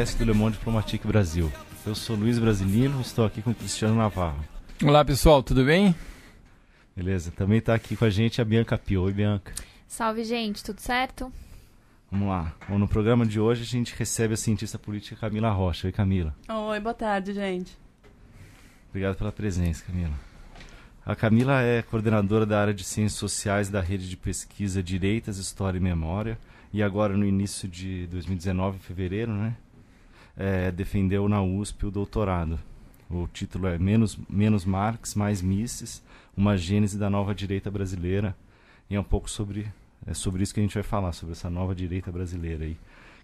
Podcast do Le Monde Diplomatique Brasil. Eu sou Luiz Brasilino, estou aqui com o Cristiano Navarro. Olá pessoal, tudo bem? Beleza, também está aqui com a gente a Bianca Pio. Oi, Bianca. Salve, gente, tudo certo? Vamos lá. Bom, no programa de hoje a gente recebe a cientista política Camila Rocha. Oi, Camila. Oi, boa tarde, gente. Obrigado pela presença, Camila. A Camila é coordenadora da área de Ciências Sociais da Rede de Pesquisa Direitas, História e Memória e agora no início de 2019, em fevereiro, né, é, defendeu na USP o doutorado. O título é Menos, Menos Marx, Mais Mises, uma gênese da nova direita brasileira. E é um pouco sobre, é sobre isso que a gente vai falar, sobre essa nova direita brasileira. aí.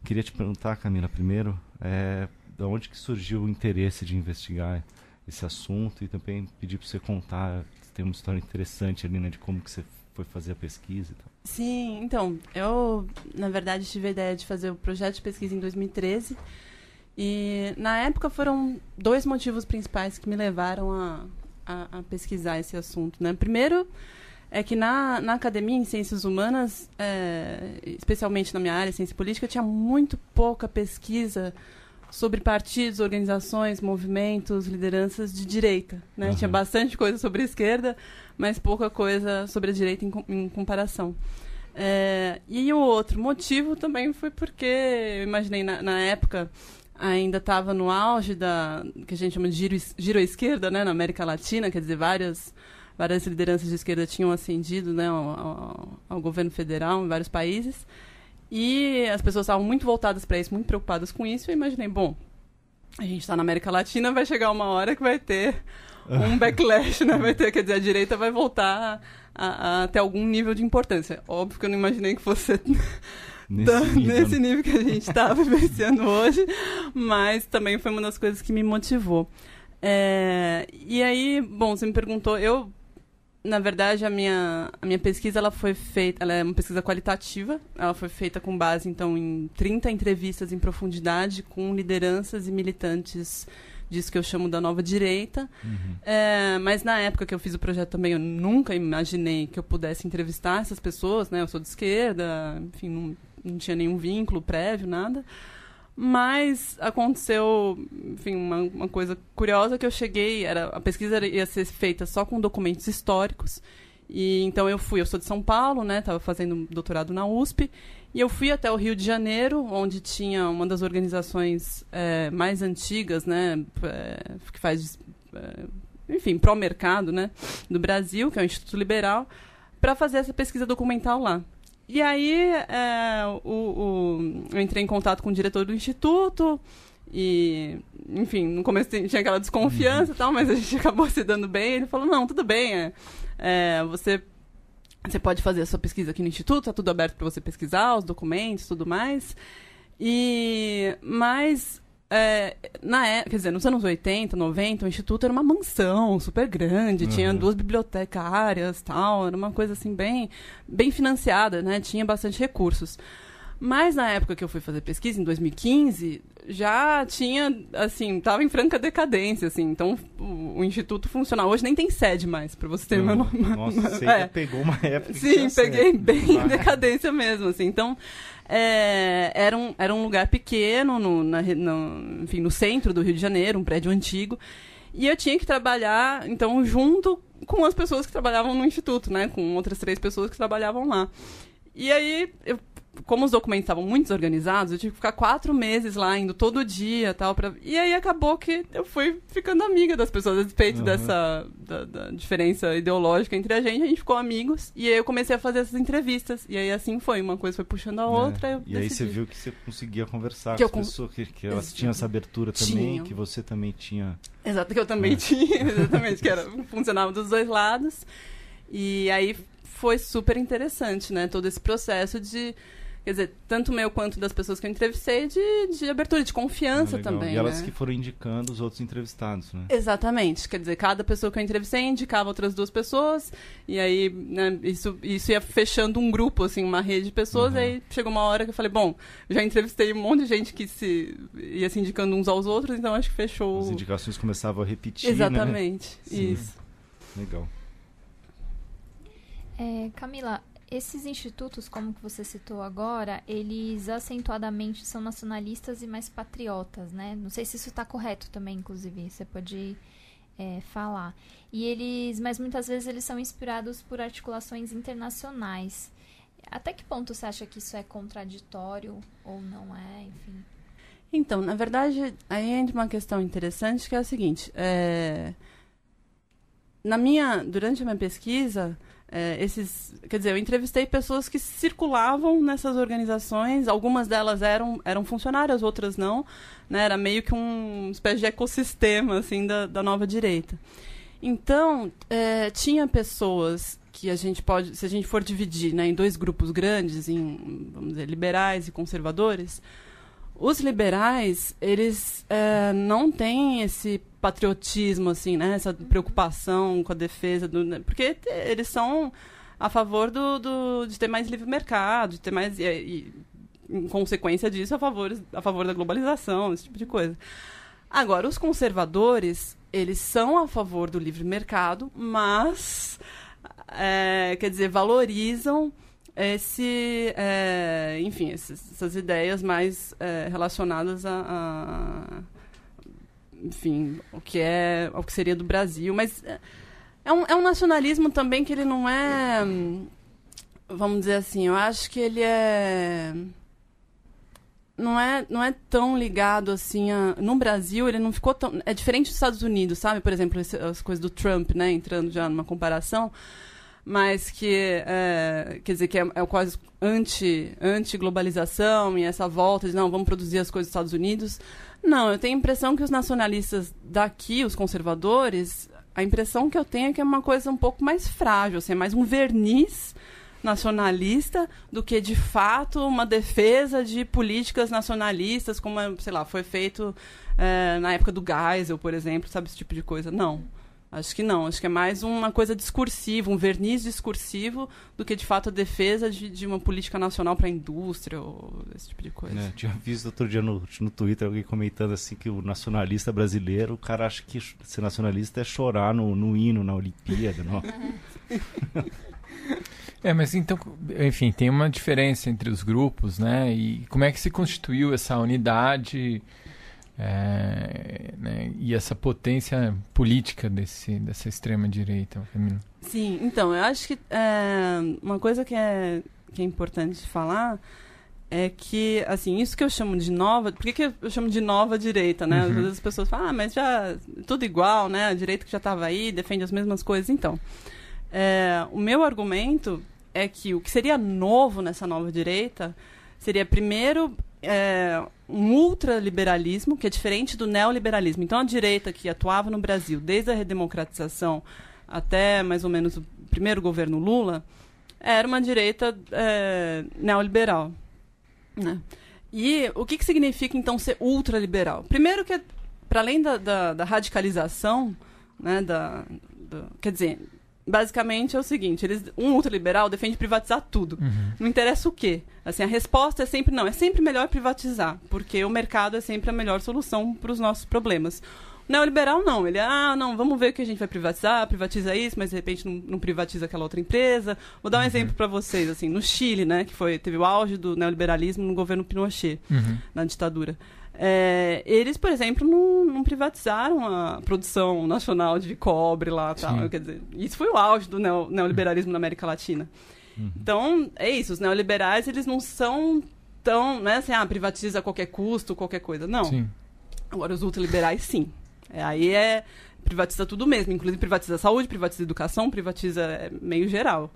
Queria te perguntar, Camila, primeiro, é, de onde que surgiu o interesse de investigar esse assunto e também pedir para você contar, tem uma história interessante ali, né, de como que você foi fazer a pesquisa e tal. Sim, então, eu, na verdade, tive a ideia de fazer o projeto de pesquisa em 2013. E, na época, foram dois motivos principais que me levaram a, a, a pesquisar esse assunto. Né? Primeiro, é que na, na academia, em ciências humanas, é, especialmente na minha área, ciência política, tinha muito pouca pesquisa sobre partidos, organizações, movimentos, lideranças de direita. Né? Uhum. Tinha bastante coisa sobre a esquerda, mas pouca coisa sobre a direita em, em comparação. É, e o outro motivo também foi porque eu imaginei na, na época ainda estava no auge da que a gente chama de giro, giro à esquerda, né, na América Latina, quer dizer, várias várias lideranças de esquerda tinham ascendido, né, ao, ao, ao governo federal em vários países. E as pessoas estavam muito voltadas para isso, muito preocupadas com isso. E eu imaginei, bom, a gente está na América Latina, vai chegar uma hora que vai ter um backlash, né? Vai ter, quer dizer, a direita vai voltar a, a ter algum nível de importância. Óbvio que eu não imaginei que fosse nesse, nível. nesse nível que a gente está vivenciando hoje, mas também foi uma das coisas que me motivou. É, e aí, bom, você me perguntou, eu na verdade, a minha, a minha pesquisa ela foi feita, ela é uma pesquisa qualitativa, ela foi feita com base então em 30 entrevistas em profundidade com lideranças e militantes disso que eu chamo da nova direita. Uhum. É, mas na época que eu fiz o projeto também, eu nunca imaginei que eu pudesse entrevistar essas pessoas, né? Eu sou de esquerda, enfim, não, não tinha nenhum vínculo prévio, nada. Mas aconteceu, enfim, uma, uma, coisa curiosa que eu cheguei, era a pesquisa ia ser feita só com documentos históricos. E então eu fui, eu sou de São Paulo, né, estava fazendo doutorado na USP, e eu fui até o Rio de Janeiro, onde tinha uma das organizações é, mais antigas, né, é, que faz, é, enfim, pró-mercado, né, do Brasil, que é o Instituto Liberal, para fazer essa pesquisa documental lá. E aí é, o, o, eu entrei em contato com o diretor do instituto e, enfim, no começo tinha aquela desconfiança e tal, mas a gente acabou se dando bem. Ele falou, não, tudo bem, é, é, você, você pode fazer a sua pesquisa aqui no instituto, tá tudo aberto para você pesquisar, os documentos tudo mais. E, mas é, na época, quer dizer, nos anos 80, 90, o instituto era uma mansão super grande, uhum. tinha duas bibliotecárias, tal, era uma coisa assim bem, bem financiada, né? Tinha bastante recursos. Mas na época que eu fui fazer pesquisa, em 2015, já tinha, assim, tava em franca decadência, assim. Então, o, o instituto funcionava. Hoje nem tem sede mais, para você ter uma... Nossa, você é. pegou uma época Sim, peguei bem em decadência mesmo, assim. Então, é, era, um, era um lugar pequeno, no, na, no, enfim, no centro do Rio de Janeiro, um prédio antigo. E eu tinha que trabalhar, então, junto com as pessoas que trabalhavam no instituto, né? Com outras três pessoas que trabalhavam lá. E aí, eu como os documentos estavam muito desorganizados, eu tive que ficar quatro meses lá, indo todo dia tal. Pra... E aí acabou que eu fui ficando amiga das pessoas, a respeito uhum. dessa da, da, diferença ideológica entre a gente. A gente ficou amigos. E aí eu comecei a fazer essas entrevistas. E aí assim foi, uma coisa foi puxando a é. outra. É. e decidi. aí você viu que você conseguia conversar que com as pessoas, que, que elas tinham essa abertura também, Tinham. que você também tinha. Exato, que eu também é. tinha, exatamente, que era, funcionava dos dois lados. E aí foi super interessante, né? Todo esse processo de quer dizer, tanto meu quanto das pessoas que eu entrevistei, de, de abertura, de confiança ah, também. E elas né? que foram indicando os outros entrevistados, né? Exatamente. Quer dizer, cada pessoa que eu entrevistei indicava outras duas pessoas, e aí né, isso, isso ia fechando um grupo, assim, uma rede de pessoas, uhum. e aí chegou uma hora que eu falei, bom, já entrevistei um monte de gente que se ia se indicando uns aos outros, então acho que fechou. As indicações começavam a repetir. Exatamente. Né? Isso. Legal. É, Camila, esses institutos, como que você citou agora, eles acentuadamente são nacionalistas e mais patriotas, né? Não sei se isso está correto também, inclusive, você pode é, falar. E eles, mas muitas vezes eles são inspirados por articulações internacionais. Até que ponto você acha que isso é contraditório ou não é, enfim? Então, na verdade, aí entra uma questão interessante que é a seguinte: é... na minha, durante a minha pesquisa, é, esses, quer dizer, eu entrevistei pessoas que circulavam nessas organizações. Algumas delas eram, eram funcionárias, outras não. Né? Era meio que um espécie de ecossistema assim da, da nova direita. Então, é, tinha pessoas que a gente pode, se a gente for dividir né, em dois grupos grandes, em vamos dizer, liberais e conservadores, os liberais, eles é, não têm esse patriotismo, assim, né? Essa preocupação com a defesa do... Né, porque eles são a favor do, do, de ter mais livre mercado, de ter mais... E, e, em consequência disso, a favor, a favor da globalização, esse tipo de coisa. Agora, os conservadores, eles são a favor do livre mercado, mas, é, quer dizer, valorizam esse, é, enfim, esses, essas ideias mais é, relacionadas a, a, enfim, o que é, o que seria do Brasil, mas é um, é um nacionalismo também que ele não é, vamos dizer assim, eu acho que ele é não é, não é tão ligado assim a, no Brasil ele não ficou tão é diferente dos Estados Unidos sabe? Por exemplo as coisas do Trump né entrando já numa comparação mas que é, quer dizer que é, é quase anti anti globalização e essa volta de não vamos produzir as coisas dos Estados Unidos. Não eu tenho a impressão que os nacionalistas daqui os conservadores a impressão que eu tenho é que é uma coisa um pouco mais frágil assim, é mais um verniz nacionalista do que de fato uma defesa de políticas nacionalistas como sei lá foi feito é, na época do Geisel por exemplo sabe esse tipo de coisa. Não Acho que não, acho que é mais uma coisa discursiva, um verniz discursivo, do que de fato a defesa de, de uma política nacional para a indústria ou esse tipo de coisa. É, tinha visto outro dia no, no Twitter alguém comentando assim que o nacionalista brasileiro, o cara acha que ser nacionalista é chorar no, no hino, na Olimpíada. Não? É, mas então, enfim, tem uma diferença entre os grupos, né? E como é que se constituiu essa unidade? É, né, e essa potência política desse, dessa extrema direita, Camila. Sim, então eu acho que é, uma coisa que é, que é importante falar é que assim isso que eu chamo de nova, por que, que eu chamo de nova direita, né? Uhum. Às vezes as pessoas falam, ah, mas já tudo igual, né? A direita que já estava aí defende as mesmas coisas, então. É, o meu argumento é que o que seria novo nessa nova direita seria primeiro é, um ultraliberalismo, que é diferente do neoliberalismo. Então, a direita que atuava no Brasil desde a redemocratização até mais ou menos o primeiro governo Lula, era uma direita é, neoliberal. Né? E o que, que significa, então, ser ultraliberal? Primeiro que, para além da, da, da radicalização, né, da, quer dizer, basicamente é o seguinte, eles, um ultraliberal defende privatizar tudo. Uhum. Não interessa o quê. Assim, a resposta é sempre não, é sempre melhor privatizar, porque o mercado é sempre a melhor solução para os nossos problemas. O neoliberal não, ele, ah, não, vamos ver o que a gente vai privatizar, privatiza isso, mas de repente não, não privatiza aquela outra empresa. Vou dar um uhum. exemplo para vocês, assim, no Chile, né, que foi, teve o auge do neoliberalismo no governo Pinochet, uhum. na ditadura. É, eles, por exemplo, não, não, privatizaram a produção nacional de cobre lá tal. Quer dizer, isso foi o auge do neo, neoliberalismo na América Latina. Uhum. Então, é isso. Os neoliberais, eles não são tão, né, assim, ah, privatiza a qualquer custo, qualquer coisa. Não. Sim. Agora, os ultraliberais, sim. É, aí é privatiza tudo mesmo, inclusive privatiza a saúde, privatiza a educação, privatiza é, meio geral.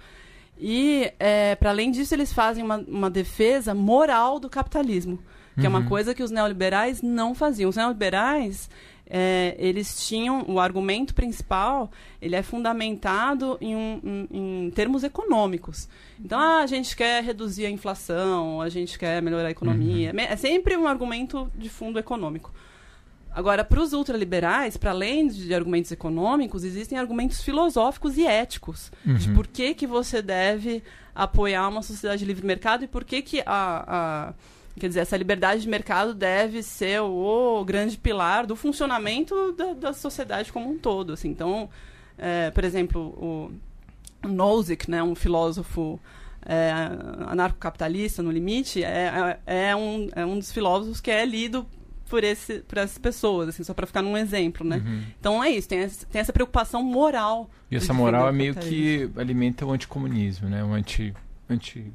E, é, para além disso, eles fazem uma, uma defesa moral do capitalismo que uhum. é uma uhum. coisa que os neoliberais não faziam. Os neoliberais, é, eles tinham o argumento principal, ele é fundamentado em, um, em, em, termos econômicos. Então, ah, a gente quer reduzir a inflação, a gente quer melhorar a economia. Uhum. É sempre um argumento de fundo econômico. Agora, para os ultraliberais, para além de argumentos econômicos, existem argumentos filosóficos e éticos uhum. de por que, que você deve apoiar uma sociedade de livre mercado e por que, que a, a Quer dizer, essa liberdade de mercado deve ser o grande pilar do funcionamento da, da sociedade como um todo. Assim. Então, é, por exemplo, o Nozick, né, um filósofo é, anarcocapitalista, no limite, é, é, é, um, é um dos filósofos que é lido por, esse, por essas pessoas, assim, só para ficar num exemplo, né? Uhum. Então é isso, tem, essa- tem essa preocupação moral. E essa moral é meio que alimenta o anticomunismo, né? O anti. anti...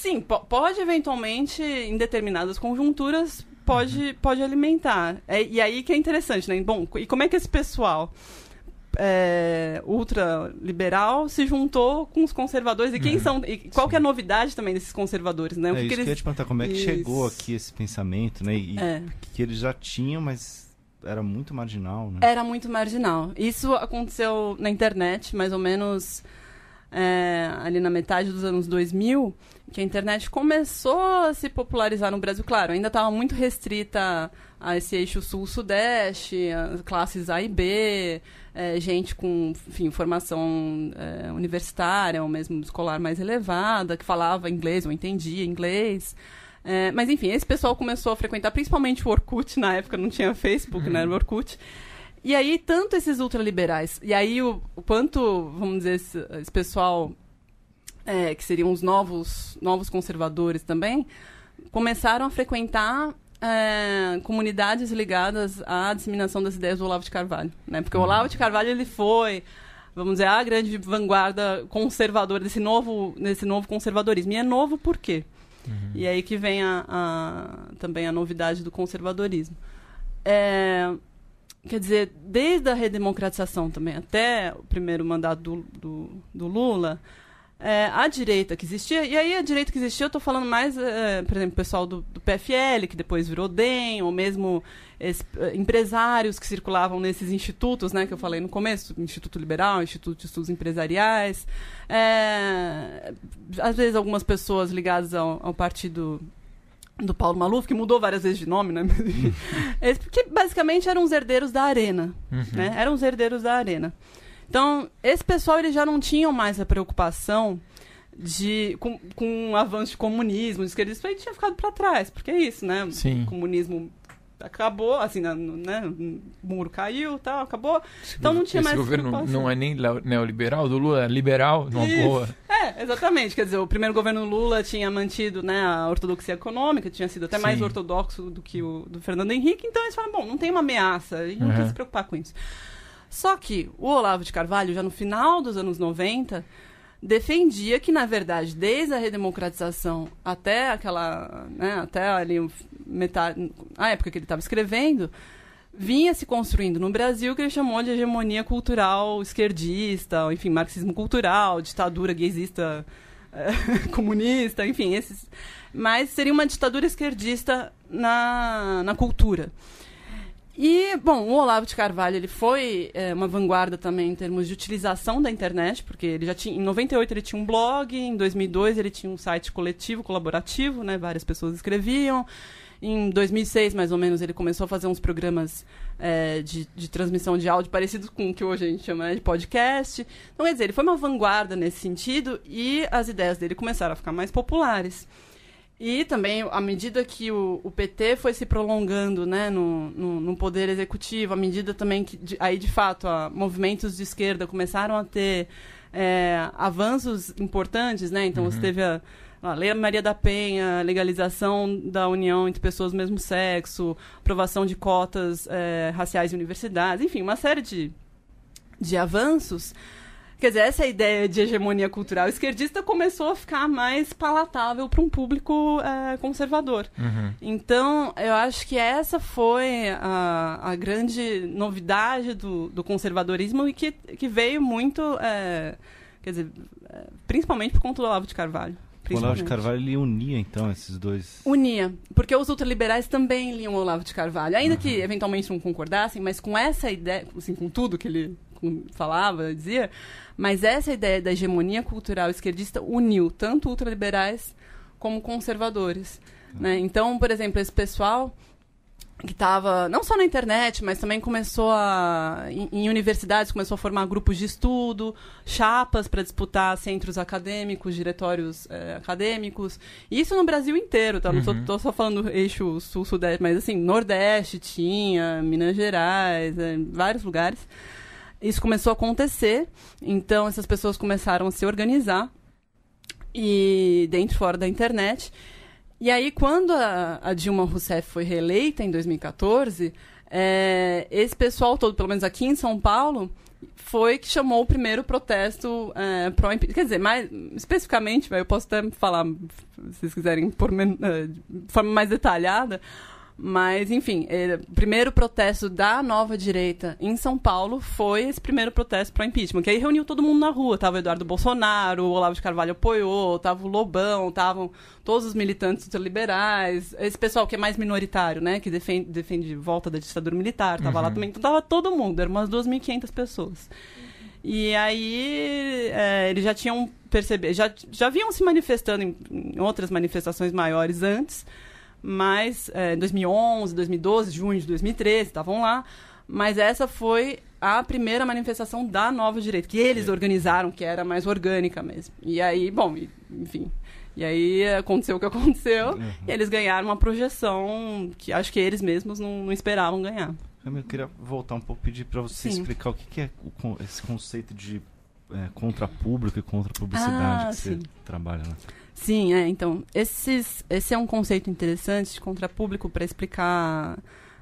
Sim, po- pode eventualmente, em determinadas conjunturas, pode, pode alimentar. É, e aí que é interessante, né? Bom, e como é que esse pessoal é, ultraliberal se juntou com os conservadores? E quem Uhum. são. E qual que é a novidade também desses conservadores, né? O é que que que eu ia eles. te perguntar, como é que Isso. chegou aqui esse pensamento, né? E É. que eles já tinham, mas era muito marginal, né? Era muito marginal. Isso aconteceu na internet, mais ou menos é, ali na metade dos anos 2000, que a internet começou a se popularizar no Brasil. Claro, ainda estava muito restrita a esse eixo sul-sudeste, as classes A e B, é, gente com enfim, formação é, universitária ou mesmo escolar mais elevada, que falava inglês ou entendia inglês. É, mas enfim, esse pessoal começou a frequentar principalmente o Orkut, na época não tinha Facebook, né? Era o Orkut. E aí, tanto esses ultraliberais, e aí o, o quanto, vamos dizer, esse, esse pessoal é, que seriam os novos, novos conservadores também, começaram a frequentar é, comunidades ligadas à disseminação das ideias do Olavo de Carvalho. Né? Porque o Olavo de Carvalho ele foi, vamos dizer, a grande vanguarda conservadora desse novo, desse novo conservadorismo. E é novo por quê? E aí que vem a, a- também a novidade do conservadorismo. É, quer dizer, desde a redemocratização também até o primeiro mandato do, do, do Lula, é, a direita que existia, e aí a direita que existia, eu estou falando mais, é, por exemplo, o pessoal do, do PFL, que depois virou DEM, ou mesmo é, empresários que circulavam nesses institutos, né, que eu falei no começo, Instituto Liberal, Instituto de Estudos Empresariais, é, às vezes algumas pessoas ligadas ao, ao partido do Paulo Maluf, que mudou várias vezes de nome, né? Porque basicamente eram os herdeiros da arena, Uhum. né? Eram os herdeiros da arena. Então, esse pessoal eles já não tinham mais a preocupação de com, com o avanço de comunismo, de esquerda, isso aí tinha ficado para trás, porque é isso, né? Sim. Comunismo acabou, assim, né? O muro caiu, tal, acabou. Então não tinha Esse mais governo preocupação. não é nem neoliberal, do Lula é liberal, não boa. É, exatamente. Quer dizer, o primeiro governo Lula tinha mantido né, a ortodoxia econômica, tinha sido até mais Sim. ortodoxo do que o do Fernando Henrique, então eles falam, bom, não tem uma ameaça, a gente não Uhum. precisa se preocupar com isso. Só que o Olavo de Carvalho, já no final dos anos 90, defendia que, na verdade, desde a redemocratização até aquela, né, até ali metade, a época que ele estava escrevendo, vinha se construindo no Brasil que ele chamou de hegemonia cultural esquerdista, enfim, marxismo cultural, ditadura gaysista eh, comunista, enfim, esses. Mas seria uma ditadura esquerdista na, na cultura. E, bom, o Olavo de Carvalho, ele foi eh, uma vanguarda também em termos de utilização da internet, porque ele já tinha, em 98 ele tinha um blog, em 2002 ele tinha um site coletivo, colaborativo, né, várias pessoas escreviam. Em 2006, mais ou menos, ele começou a fazer uns programas eh, de, de transmissão de áudio parecidos com o que hoje a gente chama né, de podcast. Então, quer dizer, ele foi uma vanguarda nesse sentido e as ideias dele começaram a ficar mais populares. E também, à medida que o, o PT foi se prolongando né, no, no, no poder executivo, à medida também que, de- aí de fato, a, movimentos de esquerda começaram a ter é, avanços importantes, né? Então, você teve a, a Lei Maria da Penha, legalização da união entre pessoas do mesmo sexo, aprovação de cotas é, raciais em universidades, enfim, uma série de, de avanços. Quer dizer, essa ideia de hegemonia cultural esquerdista começou a ficar mais palatável para um público é, conservador. Uhum. Então, eu acho que essa foi a, a grande novidade do, do conservadorismo e que, que veio muito, é, quer dizer, é, principalmente por conta do Olavo de Carvalho. O Olavo de. Carvalho ele unia, então, esses dois. Unia, porque os ultraliberais também liam o Olavo de Carvalho, ainda que eventualmente não concordassem, mas com essa ideia, assim, com tudo que ele falava, dizia, mas essa ideia da hegemonia cultural esquerdista uniu tanto ultraliberais como conservadores. Né? Então, por exemplo, esse pessoal que estava não só na internet, mas também começou a em, em universidades começou a formar grupos de estudo, chapas para disputar centros acadêmicos, diretórios eh, acadêmicos. E isso no Brasil inteiro, tá? Não Uhum. tô só falando do eixo sul-sudeste, mas assim, Nordeste tinha, Minas Gerais, eh, vários lugares. Isso começou a acontecer, então essas pessoas começaram a se organizar e dentro e fora da internet. E aí, quando a, a Dilma Rousseff foi reeleita em 2014, é, esse pessoal todo, pelo menos aqui em São Paulo, foi que chamou o primeiro protesto é, pró Quer dizer, mais especificamente, eu posso até falar, se vocês quiserem, por, é, de forma mais detalhada, mas, enfim, é, o primeiro protesto da nova direita em São Paulo foi esse primeiro protesto para impeachment, que aí reuniu todo mundo na rua. Tava o Eduardo Bolsonaro, o Olavo de Carvalho apoiou, tava o Lobão, estavam todos os militantes liberais, esse pessoal que é mais minoritário, né, que defende, defende volta da ditadura militar, tava uhum. lá também. Então tava todo mundo, eram umas 2.500 pessoas. E aí é, eles já tinham percebido, já, já vinham se manifestando em, em outras manifestações maiores antes, mas é, 2011, 2012, junho de 2013, estavam lá. Mas essa foi a primeira manifestação da Nova Direita, que eles é. organizaram, que era mais orgânica mesmo. E aí, bom, enfim. E aí aconteceu o que aconteceu, uhum. e eles ganharam uma projeção que acho que eles mesmos não, não esperavam ganhar. Eu queria voltar um pouco, pedir para você Sim. explicar o que, que é o, esse conceito de é, contra público e contra publicidade ah, que sim. você trabalha, né? Sim, é. Então, esses, esse é um conceito interessante de contrapúblico para explicar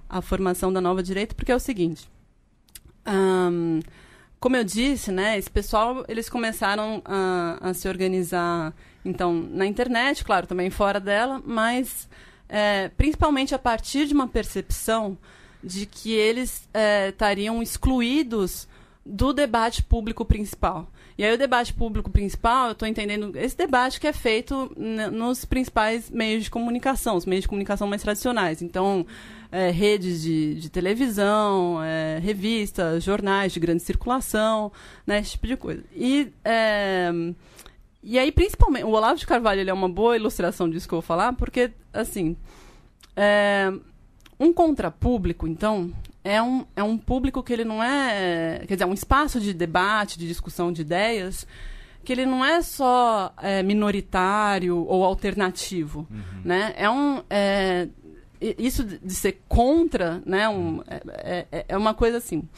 a formação da nova direita, porque é o seguinte. Um, como eu disse, né, esse pessoal eles começaram a, a, se organizar, então, na internet, claro, também fora dela, mas é, principalmente a partir de uma percepção de que eles é, estariam excluídos do debate público principal. E aí o debate público principal, eu estou entendendo esse debate que é feito nos principais meios de comunicação, os meios de comunicação mais tradicionais. Então, é, redes de, de televisão, é, revistas, jornais de grande circulação, né, esse tipo de coisa. E, é, e aí, principalmente, o Olavo de Carvalho ele é uma boa ilustração disso que eu vou falar, porque, assim, é, um contrapúblico, então, é um, é um público que ele não é. Quer dizer, é um espaço de debate, de discussão de ideias, que ele não é só é, minoritário ou alternativo. Uhum. Né? É um. É, isso de ser contra né, um, é, é, é uma coisa assim.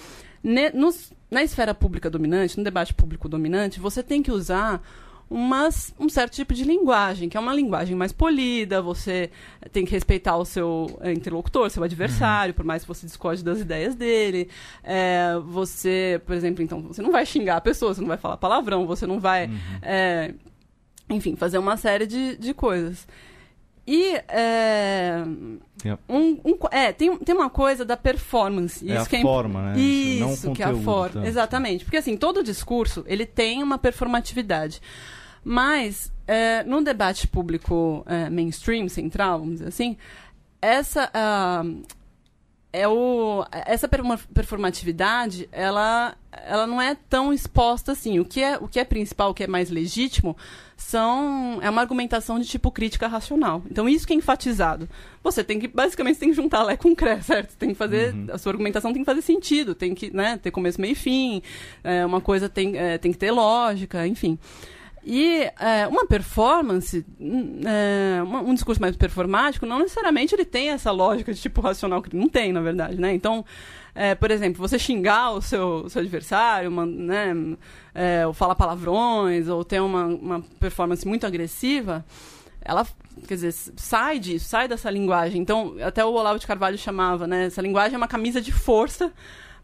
Ne, nos, na esfera pública dominante, no debate público dominante, você tem que usar umas, um certo tipo de linguagem, que é uma linguagem mais polida, você tem que respeitar o seu é, interlocutor, seu adversário, uhum. por mais que você discorde das ideias dele. É, você, por exemplo, então, você não vai xingar a pessoa, você não vai falar palavrão, você não vai. Uhum. É, enfim, fazer uma série de, de coisas. E é, um, um, é, tem, tem uma coisa da performance. É isso a é forma, né? Isso, Não que é a forma. Exatamente. Porque assim, todo discurso ele tem uma performatividade. Mas, é, no debate público é, mainstream, central, vamos dizer assim, essa, uh, é o, essa performatividade, ela, ela não é tão exposta assim. O que é, o que é principal, o que é mais legítimo, são, é uma argumentação de tipo crítica racional. Então, isso que é enfatizado. Você tem que, basicamente, tem que juntar Lé com Cré, certo? Tem que fazer, uhum. a sua argumentação tem que fazer sentido, tem que né, ter começo, meio e fim, é, uma coisa tem, é, tem que ter lógica, enfim. E é, uma performance, hum, é, um discurso mais performático, não necessariamente ele tem essa lógica de tipo racional que não tem, na verdade, né? Então, é, por exemplo, você xingar o seu, seu adversário, uma, né, é, ou falar palavrões, ou ter uma, uma performance muito agressiva, ela quer dizer, sai disso, sai dessa linguagem. Então, até o Olavo de Carvalho chamava, né? Essa linguagem é uma camisa de força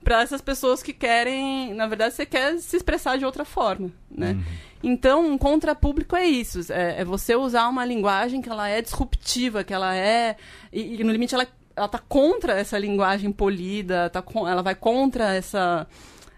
para essas pessoas que querem, na verdade, você quer se expressar de outra forma, né? Uhum. Então, um contrapúblico é isso, é, é, você usar uma linguagem que ela é disruptiva, que ela é e, e no limite ela ela tá contra essa linguagem polida, tá com, ela vai contra essa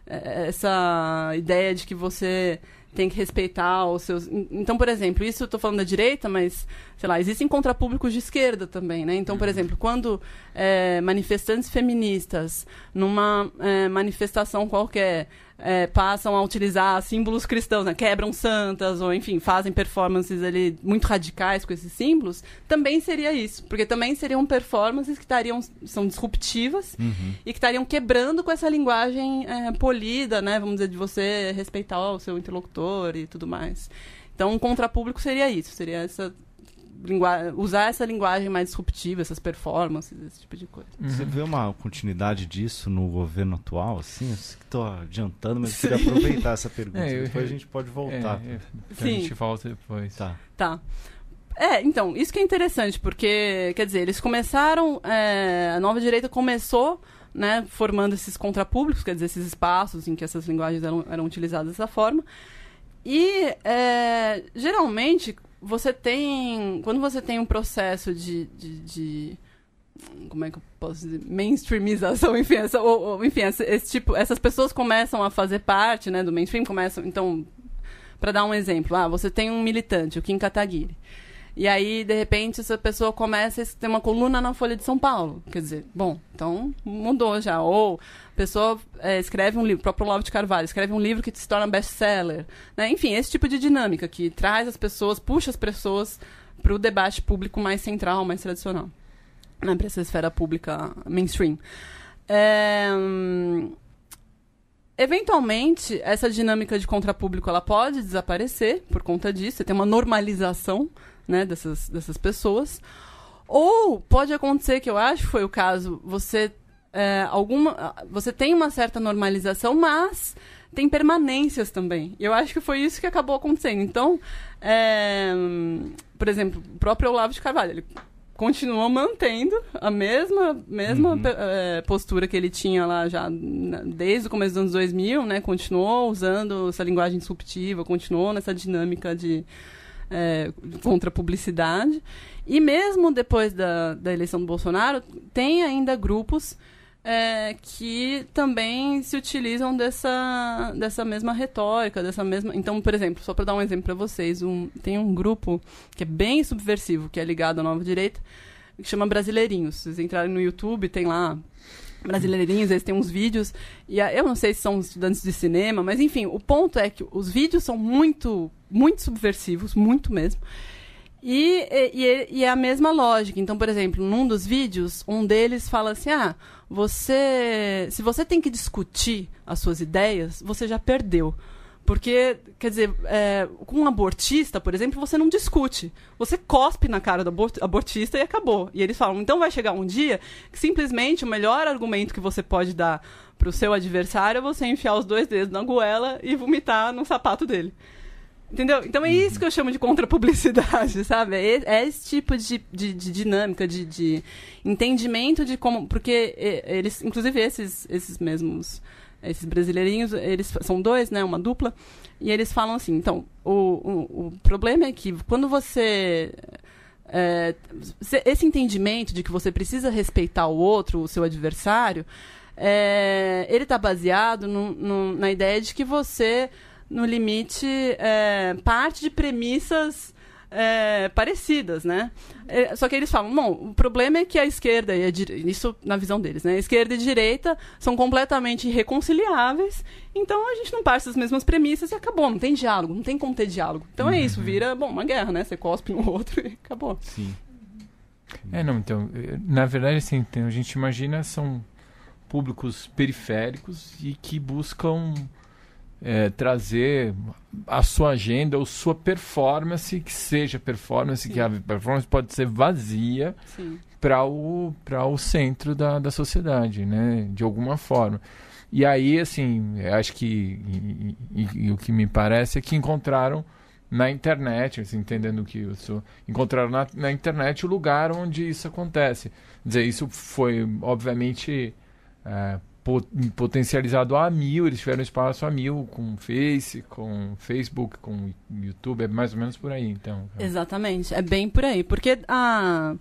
é, essa ideia de que você tem que respeitar os seus. Então, por exemplo, isso eu estou falando da direita, mas, sei lá, existem contrapúblicos de esquerda também, né? Então, por uhum. exemplo, quando é, manifestantes feministas, numa é, manifestação qualquer, é, passam a utilizar símbolos cristãos, né? quebram santas, ou enfim, fazem performances ali muito radicais com esses símbolos, também seria isso. Porque também seriam performances que estariam, são disruptivas uhum. e que estariam quebrando com essa linguagem é, polida, né? Vamos dizer, de você respeitar o seu interlocutor e tudo mais. Então, um contrapúblico seria isso, seria essa usar essa linguagem mais disruptiva, essas performances, esse tipo de coisa. Você Uhum. vê uma continuidade disso no governo atual, assim? Eu sei que tô adiantando, mas eu queria aproveitar essa pergunta. É, eu- Depois a gente pode voltar. É, é, a Sim. gente volta depois. Tá. Tá. É, então, isso que é interessante, porque, quer dizer, eles começaram, é, a nova direita começou, né, formando esses contrapúblicos, quer dizer, esses espaços em que essas linguagens eram, eram utilizadas dessa forma. E, é, geralmente, você tem, quando você tem um processo de, de, de- como é que eu posso dizer, mainstreamização, enfim, essa, ou, ou, enfim esse, esse tipo, essas pessoas começam a fazer parte, né, do mainstream, começam, então, para dar um exemplo, ah, você tem um militante, o Kim Kataguiri. E aí, de repente, essa pessoa começa a ter uma coluna na Folha de São Paulo. Quer dizer, bom, então mudou já. Ou a pessoa é, escreve um livro, o próprio Olavo de Carvalho, escreve um livro que se torna best-seller. Né? Enfim, esse tipo de dinâmica que traz as pessoas, puxa as pessoas para o debate público mais central, mais tradicional. Né? Para essa esfera pública mainstream. É, Eventualmente, essa dinâmica de contrapúblico ela pode desaparecer por conta disso. Você tem uma normalização né, dessas, dessas pessoas. Ou pode acontecer, que eu acho que foi o caso, você, é, alguma, você tem uma certa normalização, mas tem permanências também. Eu acho que foi isso que acabou acontecendo. Então, é, por exemplo, o próprio Olavo de Carvalho, ele continua mantendo a mesma, mesma Uhum. eh, postura que ele tinha lá já na- desde o começo dos anos 2000, né? Continuou usando essa linguagem disruptiva, continuou nessa dinâmica de eh, contra publicidade. E mesmo depois da, da eleição do Bolsonaro, tem ainda grupos eh, que também se utilizam dessa, dessa mesma retórica, dessa mesma. Então, por exemplo, só para dar um exemplo para vocês, um, tem um grupo que é bem subversivo, que é ligado à nova direita, que chama Brasileirinhos. Vocês entrarem no YouTube, tem lá Brasileirinhos, eles têm uns vídeos. E eu não sei se são estudantes de cinema, mas enfim, o ponto é que os vídeos são muito, muito subversivos, muito mesmo. E, e- e é a mesma lógica. Então, por exemplo, num dos vídeos, um deles fala assim: ah, você. Se você tem que discutir as suas ideias, você já perdeu. Porque, quer dizer, é, com um abortista, por exemplo, você não discute. Você cospe na cara do abor- abortista e acabou. E eles falam, então vai chegar um dia que simplesmente o melhor argumento que você pode dar pro seu adversário é você enfiar os dois dedos na goela e vomitar no sapato dele. Entendeu? Então é isso que eu chamo de contrapublicidade, sabe? É, é esse tipo de, de, de dinâmica, de, de entendimento de como. Porque eles, inclusive esses, esses mesmos. Esses brasileirinhos, eles são dois, né? Uma dupla. E eles falam assim: então, o, o, o problema é que quando você. é, se- esse entendimento de que você precisa respeitar o outro, o seu adversário, é, ele está baseado no- no- na ideia de que você, no limite, é, parte de premissas é, parecidas, né? É, só que eles falam, bom, o problema é que a esquerda e a direita, isso na visão deles, né? A esquerda e a direita são completamente irreconciliáveis, então a gente não parte das mesmas premissas e acabou, não tem diálogo, não tem como ter diálogo. Então é isso, vira, bom, uma guerra, né? Você cospe no outro e acabou. Sim. É, não, então, eh, na verdade, assim, tem- a gente imagina são públicos periféricos e que buscam eh, trazer a sua agenda ou sua performance, que seja performance, Sim. que a performance pode ser vazia para o, o centro da, da sociedade, né? De alguma forma. E aí, assim, acho que e, e- e o que me parece é que encontraram na internet, assim, entendendo que eu sou, encontraram na, na internet o lugar onde isso acontece. Quer dizer, isso foi, obviamente, é, potencializado a mil, eles tiveram espaço a mil com Face, com Facebook, com YouTube, é mais ou menos por aí, então. Exatamente, é bem por aí. Porque a.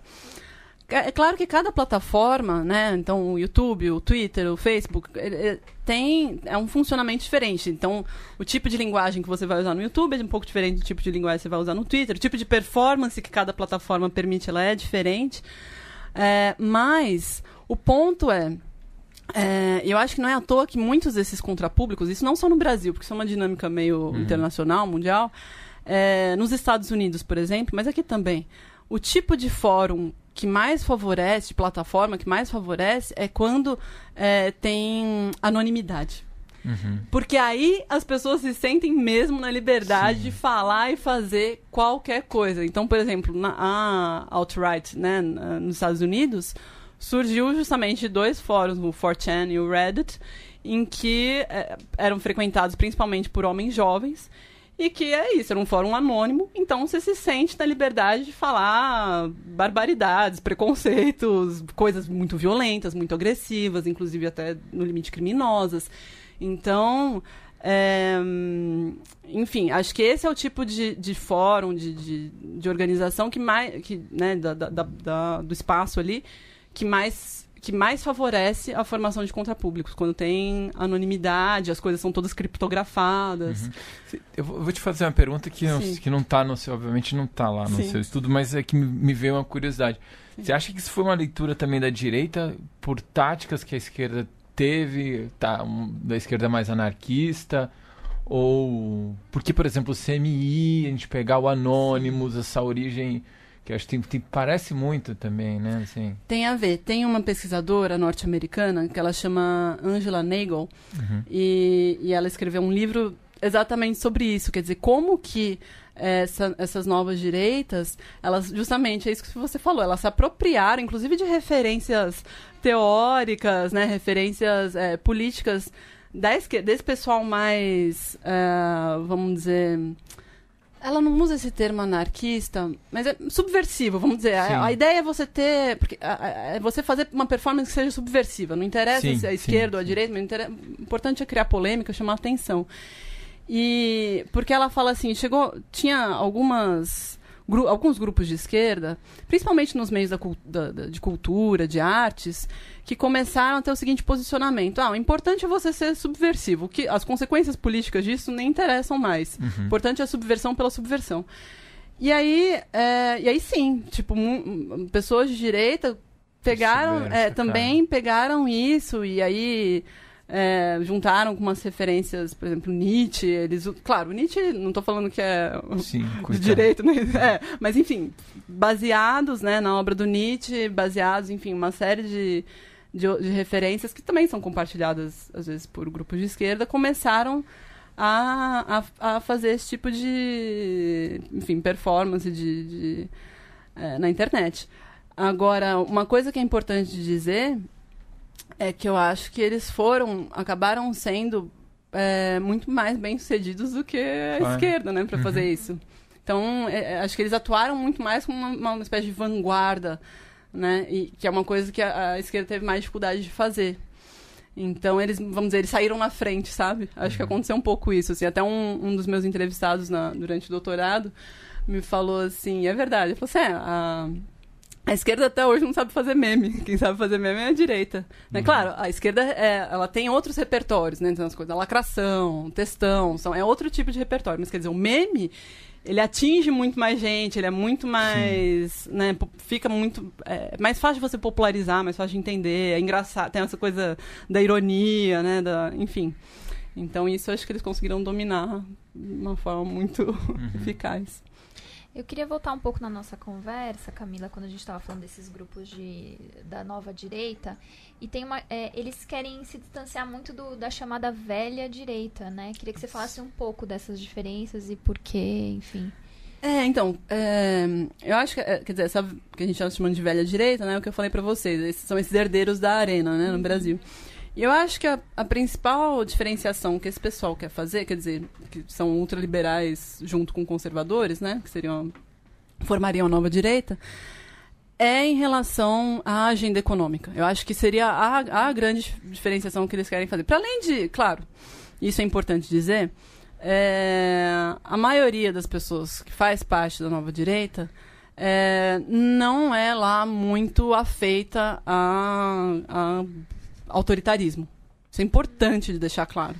É claro que cada plataforma, né? Então, o YouTube, o Twitter, o Facebook, ele- ele tem é um funcionamento diferente. Então, o tipo de linguagem que você vai usar no YouTube é um pouco diferente do tipo de linguagem que você vai usar no Twitter. O tipo de performance que cada plataforma permite, ela é diferente. É, mas o ponto é, é, eu acho que não é à toa que muitos desses contrapúblicos, isso não só no Brasil, porque isso é uma dinâmica meio internacional, mundial, é, nos Estados Unidos, por exemplo, mas aqui também. O tipo de fórum que mais favorece, de plataforma que mais favorece, é quando é, tem anonimidade. Uhum. Porque aí as pessoas se sentem mesmo na liberdade Sim. de falar e fazer qualquer coisa. Então, por exemplo, na a alt-right, né, nos Estados Unidos, surgiu justamente dois fóruns, o 4chan e o Reddit, em que eh, eram frequentados principalmente por homens jovens. E que é isso, era um fórum anônimo, então você se sente na liberdade de falar barbaridades, preconceitos, coisas muito violentas, muito agressivas, inclusive até no limite criminosas. Então, é, enfim, acho que esse é o tipo de, de fórum, de, de, de organização que mais, que, né, da- da- da- do espaço ali, que mais, que mais favorece a formação de contrapúblicos, quando tem anonimidade, as coisas são todas criptografadas. Uhum. Eu vou te fazer uma pergunta que não, Sim. que não tá no seu, obviamente não tá lá no Sim. seu estudo, mas é que me, veio uma curiosidade. Você acha que isso foi uma leitura também da direita por táticas que a esquerda teve, tá, um- da esquerda mais anarquista? Ou porque, por exemplo, o CMI, a gente pegar o Anonymous, essa origem que acho que tem- parece muito também, né? Assim, Tem a ver. Tem uma pesquisadora norte-americana que ela chama Angela Nagel uhum. e, e ela escreveu um livro exatamente sobre isso. Quer dizer, como que essa- essas novas direitas, elas justamente é isso que você falou, elas se apropriaram, inclusive de referências teóricas, né, referências é, políticas da esquerda, desse pessoal mais, é, vamos dizer, ela não usa esse termo anarquista, mas é subversivo, vamos dizer. Sim. A, a ideia é você ter. Porque, a- a- é você fazer uma performance que seja subversiva. Não interessa Sim, se é a sim, esquerda ou a sim. direita, mas o importante é criar polêmica, chamar atenção. E porque ela fala assim, chegou. Tinha algumas. Gru- alguns grupos de esquerda, principalmente nos meios da, da- da- de cultura, de artes, que começaram a ter o seguinte posicionamento: ah, o importante é você ser subversivo, que as consequências políticas disso nem interessam mais. Uhum. O importante é a subversão pela subversão. E aí, é, e aí sim, tipo, pessoas de direita pegaram, é, também pegaram isso e aí é, juntaram com umas referências, por exemplo, Nietzsche. Eles, claro, Nietzsche, não estou falando que é Sim, coitado. direito, né? É, mas enfim, baseados, né, na obra do Nietzsche, baseados, enfim, uma série de, de, de referências que também são compartilhadas às vezes por grupos de esquerda, começaram a, a, a fazer esse tipo de, enfim, performance de, de, é, na internet. Agora, uma coisa que é importante dizer é que eu acho que eles foram, acabaram sendo é, muito mais bem-sucedidos do que a esquerda, né, para Uhum. fazer isso. Então, é, é, acho que eles atuaram muito mais como uma, uma espécie de vanguarda, né, e, que é uma coisa que a, a esquerda teve mais dificuldade de fazer. Então, eles, vamos dizer, eles saíram na frente, sabe? Acho que Uhum. aconteceu um pouco isso. Assim, até um, um dos meus entrevistados na- durante o doutorado me falou assim, é verdade, ele falou assim, é, a, a esquerda até hoje não sabe fazer meme. Quem sabe fazer meme é a direita. Né? Uhum. Claro, a esquerda é, ela tem outros repertórios, né? Então, as coisas, a lacração, textão, são, é outro tipo de repertório. Mas quer dizer, o meme, ele atinge muito mais gente, ele é muito mais. Né, fica muito. É mais fácil de você popularizar, mais fácil de entender, é engraçado, tem essa coisa da ironia, né? Da, enfim. Então, isso eu acho que eles conseguiram dominar de uma forma muito Uhum. eficaz. Eu queria voltar um pouco na nossa conversa, Camila, quando a gente estava falando desses grupos de, da nova direita. E tem uma. é, eles querem se distanciar muito do- da chamada velha direita, né? Queria que você falasse um pouco dessas diferenças e por quê, enfim. É, então, é, eu acho que, é, quer dizer, essa que a gente está chamando de velha direita, né, é o que eu falei pra vocês, esses são esses herdeiros da arena, né, no Brasil. E eu acho que a, a principal diferenciação que esse pessoal quer fazer, quer dizer, que são ultraliberais junto com conservadores, né, que seriam, formariam a nova direita, é em relação à agenda econômica. Eu acho que seria a, a grande diferenciação que eles querem fazer. Para além de, claro, isso é importante dizer, é, a maioria das pessoas que faz parte da nova direita é, não é lá muito afeita a, a autoritarismo. Isso é importante de deixar claro.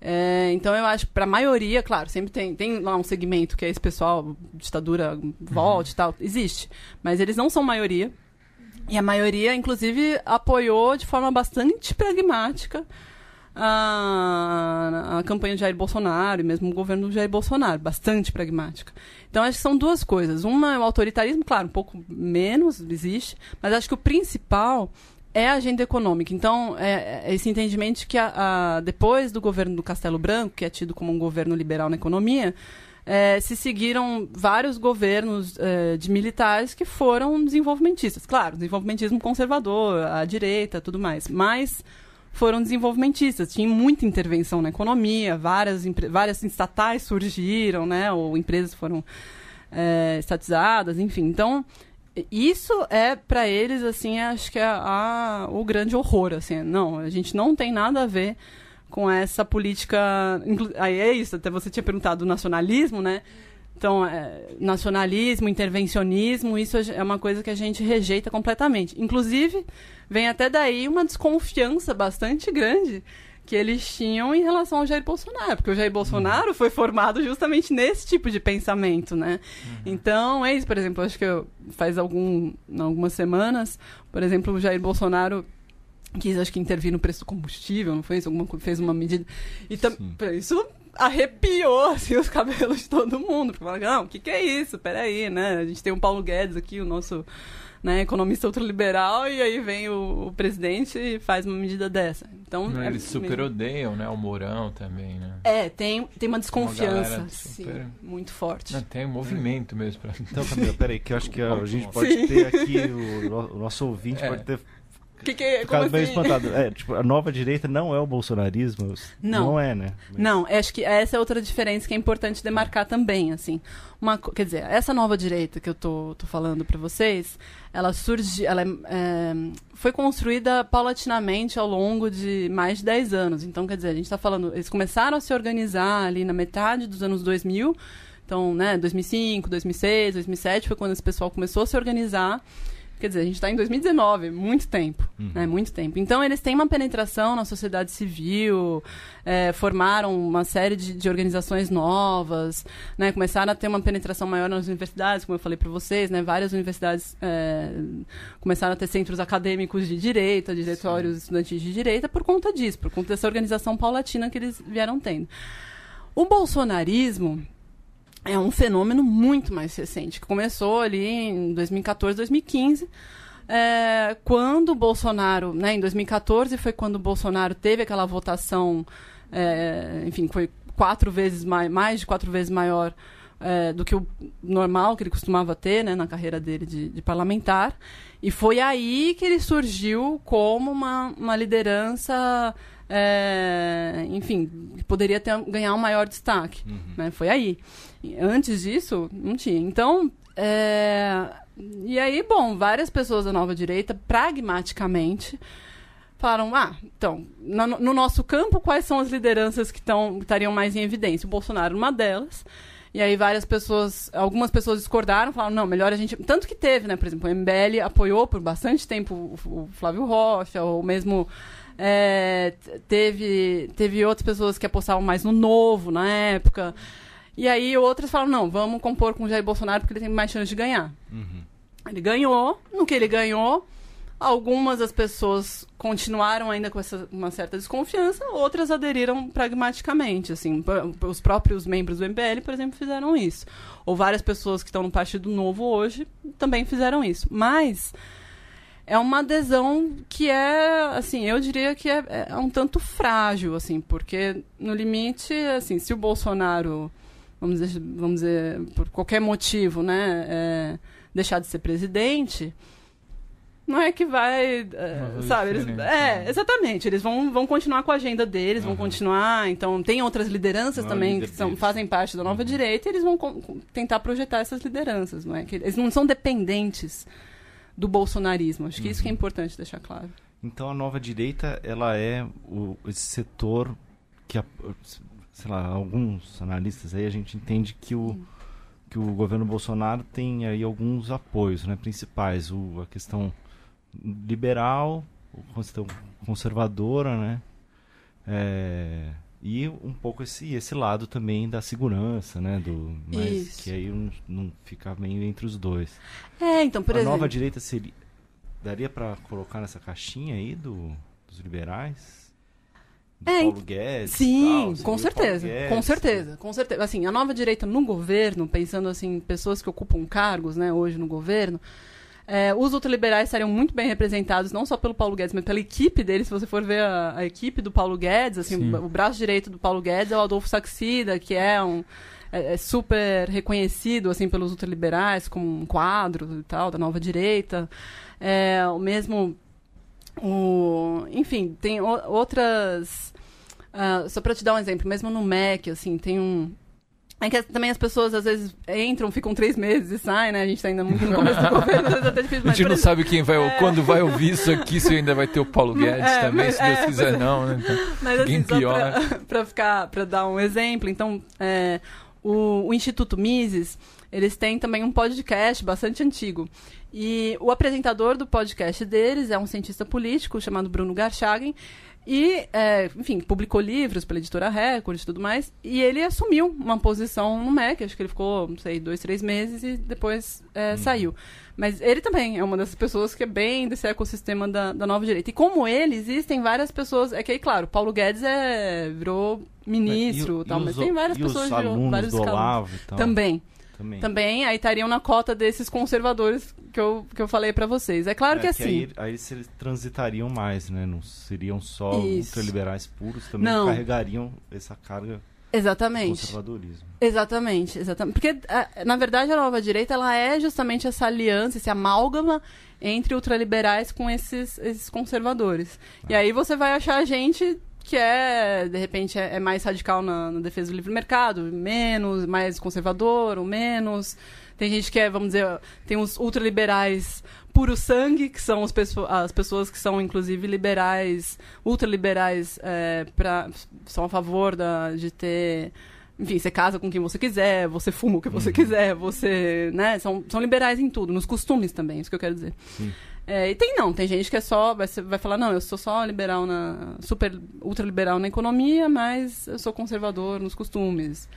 É, então eu acho para a maioria, claro, sempre tem, tem lá um segmento que é esse pessoal, ditadura volte e tal, existe. Mas eles não são maioria. E a maioria, inclusive, apoiou de forma bastante pragmática a, a campanha de Jair Bolsonaro e mesmo o governo do Jair Bolsonaro, bastante pragmática. Então acho que são duas coisas. Uma é o autoritarismo, claro, um pouco menos existe, mas acho que o principal é a agenda econômica. Então, é, é esse entendimento que a, a, depois do governo do Castelo Branco, que é tido como um governo liberal na economia, é, se seguiram vários governos é, de militares que foram desenvolvimentistas. Claro, desenvolvimentismo conservador, à direita, tudo mais. Mas foram desenvolvimentistas. Tinha muita intervenção na economia, várias, várias estatais surgiram, né? Ou empresas foram é, estatizadas, enfim. Então, isso é para eles assim acho que é a, o grande horror assim não a gente não tem nada a ver com essa política. Aí é isso, até você tinha perguntado do nacionalismo, né? Então, é, nacionalismo, intervencionismo, isso é uma coisa que a gente rejeita completamente. Inclusive, vem até daí uma desconfiança bastante grande que eles tinham em relação ao Jair Bolsonaro, porque o Jair Bolsonaro foi formado justamente nesse tipo de pensamento, né? Uhum. Então, é isso, por exemplo, acho que eu, faz algum, algumas semanas, por exemplo, o Jair Bolsonaro quis, acho que, intervir no preço do combustível, não foi isso? Alguma, fez uma medida. E tam, isso arrepiou assim, os cabelos de todo mundo. Porque falaram, não, o que, que é isso? Peraí, né? A gente tem o Paulo Guedes aqui, o nosso né, economista ultraliberal, e aí vem o, o, presidente e faz uma medida dessa. Então, é, eles super odeiam, né? O Mourão também, né? É, tem, tem uma desconfiança, uma super... sim, muito forte. Não, tem um movimento mesmo. Pra... Então, Camila, peraí, que eu acho que a, a gente pode sim. ter aqui, o, o nosso ouvinte é. pode ter que que, é? como assim? espantado. É, tipo, a nova direita não é o bolsonarismo. Não. Não é, né? Mas... Não, acho que essa é outra diferença que é importante demarcar também, assim. Uma, quer dizer, essa nova direita que eu tô, tô falando para vocês, ela surge, ela é, é, foi construída paulatinamente ao longo de mais de 10 anos. Então, quer dizer, a gente está falando, eles começaram a se organizar ali na metade dos anos 2000. Então, né, 2005, 2006, 2007 foi quando esse pessoal começou a se organizar. Quer dizer, a gente está em 2019, muito tempo, uhum. né? Muito tempo. Então, eles têm uma penetração na sociedade civil, é, formaram uma série de, de, organizações novas, né? Começaram a ter uma penetração maior nas universidades, como eu falei para vocês, né? Várias universidades é, começaram a ter centros acadêmicos de direita, diretórios Sim. estudantis de direita, por conta disso, por conta dessa organização paulatina que eles vieram tendo. O bolsonarismo é um fenômeno muito mais recente, que começou ali em 2014, 2015. É, quando o Bolsonaro, né, em 2014 foi quando o Bolsonaro teve aquela votação, é, enfim, foi quatro vezes mais, mais de quatro vezes maior é, do que o normal que ele costumava ter né, na carreira dele de, de, parlamentar. E foi aí que ele surgiu como uma, uma liderança, é, enfim, poderia ter, ganhar um maior destaque. Uhum. Né, foi aí. Antes disso, não tinha. Então, é... e aí, bom, várias pessoas da nova direita, pragmaticamente, falaram: ah, então, no, no nosso campo, quais são as lideranças que tão, estariam mais em evidência? O Bolsonaro, uma delas. E aí várias pessoas, algumas pessoas discordaram, falaram, não, melhor a gente... Tanto que teve, né, por exemplo, o MBL apoiou por bastante tempo o, o Flávio Rocha, ou mesmo é, teve, teve outras pessoas que apostavam mais no novo na época. E aí outras falam, não, vamos compor com o Jair Bolsonaro porque ele tem mais chance de ganhar. Uhum. Ele ganhou, no que ele ganhou, algumas das pessoas continuaram ainda com essa, uma certa desconfiança, outras aderiram pragmaticamente, assim, os próprios membros do MBL, por exemplo, fizeram isso. Ou várias pessoas que estão no Partido Novo hoje também fizeram isso. Mas é uma adesão que é, assim, eu diria que é, é um tanto frágil, assim, porque no limite, assim, se o Bolsonaro vamos dizer, vamos dizer por qualquer motivo, né, é, deixar de ser presidente, não é que vai, é, sabe? Eles, é, né? exatamente. Eles vão, vão continuar com a agenda deles, uhum. vão continuar. Então, tem outras lideranças não também que são, fazem parte da nova uhum. direita e eles vão tentar projetar essas lideranças, não é? Que eles não são dependentes do bolsonarismo. Acho que uhum. isso que é uhum. importante deixar claro. Então, a nova direita, ela é o, esse setor que, sei lá, alguns analistas aí, a gente entende que o, que o governo Bolsonaro tem aí alguns apoios né, principais. O, a questão liberal, a questão conservadora, né? É, e um pouco esse, esse lado também da segurança, né? Do, mas Isso. que aí não, não fica meio entre os dois. É, então, por a exemplo... nova direita seria... Daria para colocar nessa caixinha aí do, dos liberais? é, Paulo Guedes. Sim, tal, com certeza, Guedes, com certeza, com certeza. Assim, a nova direita no governo, pensando assim, pessoas que ocupam cargos, né, hoje no governo, É, os ultraliberais estariam muito bem representados, não só pelo Paulo Guedes, mas pela equipe dele. Se você for ver a, a equipe do Paulo Guedes, assim, Sim. o braço direito do Paulo Guedes é o Adolfo Saxida, que é um é, é super reconhecido assim pelos ultraliberais como um quadro e tal da nova direita. É, o mesmo o, enfim, tem o- outras ah, só para te dar um exemplo, mesmo no MEC, assim, tem um é que também as pessoas às vezes entram, ficam três meses e saem, né? A gente tá ainda muito no começo do governo, é até difícil, A mas, gente por não exemplo, sabe quem vai, quando vai ouvir isso aqui, se ainda vai ter o Paulo Guedes É, também, mas- se Deus é, quiser é. não, né? Então, Mas assim, pior, pra, pra ficar, pra dar um exemplo, então, é, o, o Instituto Mises, eles têm também um podcast bastante antigo. E o apresentador do podcast deles é um cientista político chamado Bruno Garchagen. E, é, enfim, publicou livros pela editora Record e tudo mais. E ele assumiu uma posição no MEC. Acho que ele ficou, não sei, dois, três meses e depois é, saiu. Mas ele também é uma dessas pessoas que é bem desse ecossistema da, da nova direita. E como ele, existem várias pessoas. É que aí, claro, Paulo Guedes é, virou ministro E- tal, e mas os tem várias pessoas de vários escalões. Olavo e tal. Também. Também. Também, aí estariam na cota desses conservadores que eu, que eu falei pra vocês. É claro É, que assim. Aí, aí eles transitariam mais, né? Não seriam só Isso. ultraliberais puros, também Não. carregariam essa carga Exatamente. conservadorismo. Exatamente, exatamente. Porque, a- na verdade, a nova direita ela é justamente essa aliança, esse amálgama entre ultraliberais com esses, esses conservadores. E aí você vai achar gente que é, de repente, é, é mais radical na, na defesa do livre mercado, menos, mais conservador ou menos. Tem gente que é, vamos dizer, tem os ultraliberais puro sangue, que são pesso- as pessoas que são, inclusive, liberais, ultraliberais, é, pra, são a favor da, de ter enfim, você casa com quem você quiser, você fuma o que você quiser, você, né, são, são liberais em tudo, nos costumes também, isso que eu quero dizer. Sim. É, e tem não, tem gente que é só, vai, vai falar, não, eu sou só liberal na, super, ultraliberal na economia, mas eu sou conservador nos costumes.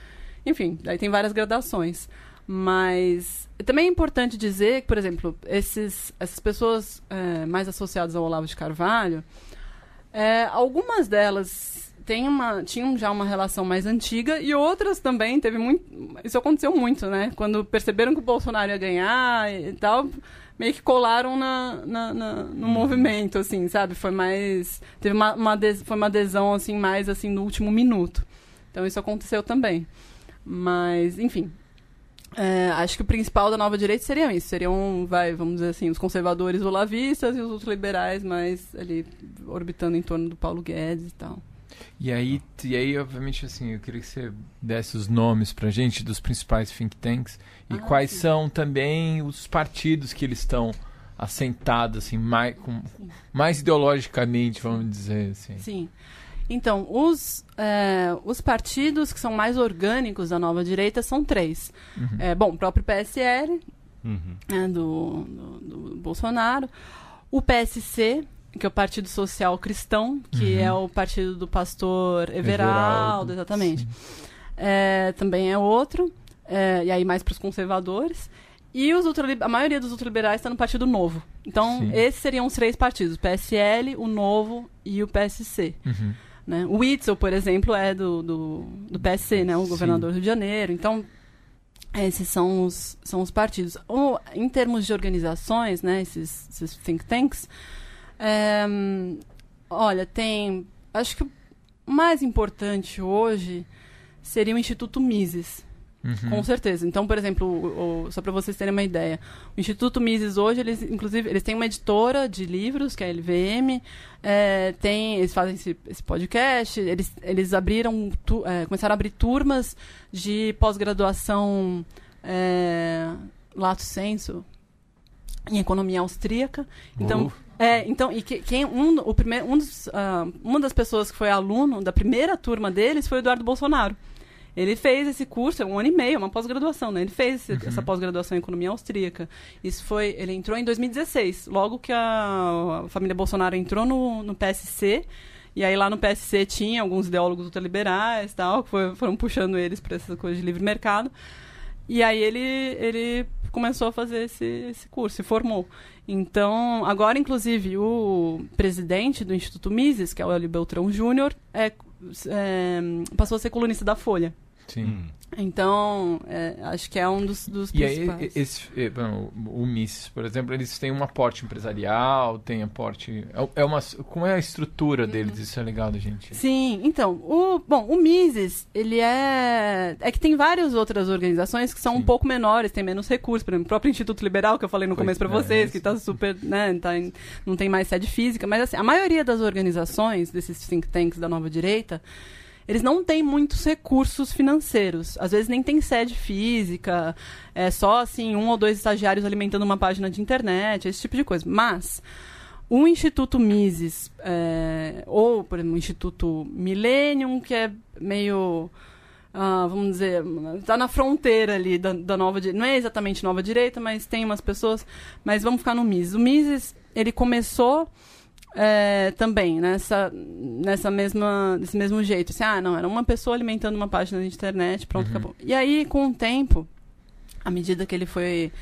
Enfim, aí tem várias gradações. Mas também é importante dizer que, por exemplo, esses, essas pessoas é, mais associadas ao Olavo de Carvalho, é, algumas delas têm uma, tinham já uma relação mais antiga e outras também teve muito. Isso aconteceu muito, né? Quando perceberam que o Bolsonaro ia ganhar e tal, meio que colaram na, na- na- no movimento, assim, sabe? Foi mais. Teve uma, uma ades- foi uma adesão assim, mais assim, no último minuto. Então isso aconteceu também. Mas, enfim. é, acho que o principal da nova direita seriam isso. Seriam, vai, vamos dizer assim, os conservadores olavistas e os ultraliberais mais ali orbitando em torno do Paulo Guedes e tal. E aí, e aí, obviamente, assim, eu queria que você desse os nomes pra gente dos principais think tanks e Ah, quais sim. são também os partidos que eles estão assentados, assim, mais, com, mais ideologicamente, vamos dizer assim. Sim. Então, os, é, os partidos que são mais orgânicos da nova direita são três. Uhum. É, bom, o próprio PSL, Uhum. né, do, do, do Bolsonaro. O PSC, que é o Partido Social Cristão, que Uhum. é o partido do pastor Everaldo, Everaldo, exatamente. É, também é outro. é, e aí mais para os conservadores. E os a maioria dos ultraliberais está no Partido Novo. Então, Sim. esses seriam os três partidos: o PSL, o Novo e o PSC. Uhum. Né? O Witzel, por exemplo, é do, do, do PSC, né? o governador do Rio de Janeiro. Então, esses são os, são os partidos. O- em termos de organizações, né? esses, esses think tanks, é, olha, tem. Acho que o mais importante hoje seria o Instituto Mises. Uhum. Com certeza. Então, por exemplo, o- o- só para vocês terem uma ideia, o Instituto Mises hoje, eles inclusive eles têm uma editora de livros, que é a LVM, é, tem, eles fazem esse, esse podcast, eles, eles abriram, tu- é, começaram a abrir turmas de pós-graduação é, lato sensu em economia austríaca. Então, Uh, é, então, e que- quem um, o primeiro, um dos, ah, uma das pessoas que foi aluno da primeira turma deles foi o Eduardo Bolsonaro. Ele fez esse curso, é um ano e meio, uma pós-graduação, né? Ele fez esse- essa pós-graduação em economia austríaca. Isso foi, ele entrou em 2016, logo que a, a família Bolsonaro entrou no, no PSC. E aí lá no PSC tinha alguns ideólogos ultraliberais, tal, que foi- foram puxando eles para essa coisa de livre mercado. E aí ele, ele começou a fazer esse, esse curso, se formou. Então, agora, inclusive, o presidente do Instituto Mises, que é o Hélio Beltrão Júnior, é, é, passou a ser colunista da Folha. Sim. Hum. Então, é, acho que é um dos, dos E aí, principais. esse, bom, o Mises, por exemplo, eles têm um aporte empresarial, tem aporte. é- É uma, como é a estrutura deles? Isso é legal da gente. Sim, então, o, bom, o Mises, ele é... É que tem várias outras organizações que são Sim. um pouco menores, tem menos recursos, por exemplo, o próprio Instituto Liberal, que eu falei no Pois começo para é, vocês, sim. que tá super, né, tá em- não tem mais sede física, mas assim, a maioria das organizações, desses think tanks da nova direita, eles não têm muitos recursos financeiros. Às vezes nem tem sede física, é só assim um ou dois estagiários alimentando uma página de internet, esse tipo de coisa. Mas o Instituto Mises, é, ou, por exemplo, o Instituto Millennium, que é meio. ah, vamos dizer, está na fronteira ali da, da nova direita. Não é exatamente nova direita, mas tem umas pessoas. Mas vamos ficar no Mises. O Mises, ele começou é, também nessa, nessa mesma, desse mesmo jeito. Assim, ah, não, era uma pessoa alimentando uma página de internet, pronto, Uhum. acabou. E aí, com o tempo, à medida que ele foi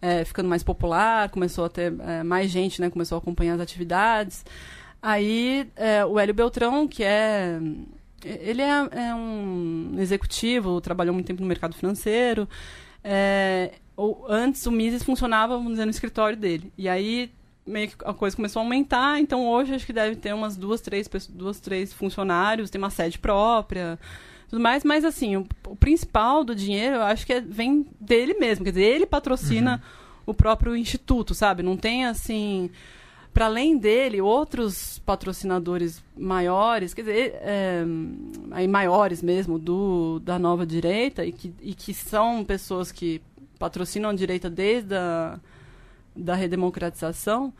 é, ficando mais popular, começou a ter é, mais gente, né, começou a acompanhar as atividades. Aí, é, o Hélio Beltrão, que é... Ele é, é um executivo, trabalhou muito tempo no mercado financeiro. É, ou, antes, o Mises funcionava, vamos dizer, no escritório dele. E aí, meio que a coisa começou a aumentar, então hoje acho que deve ter umas duas, três, pessoas- duas, três funcionários, tem uma sede própria, tudo mais, mas assim, o, o principal do dinheiro eu acho que é- vem dele mesmo, quer dizer, ele patrocina o próprio instituto, sabe? Não tem assim. Para além dele, outros patrocinadores maiores, quer dizer, é, aí maiores mesmo, do, da nova direita, e que, e que são pessoas que patrocinam a direita desde a da redemocratização,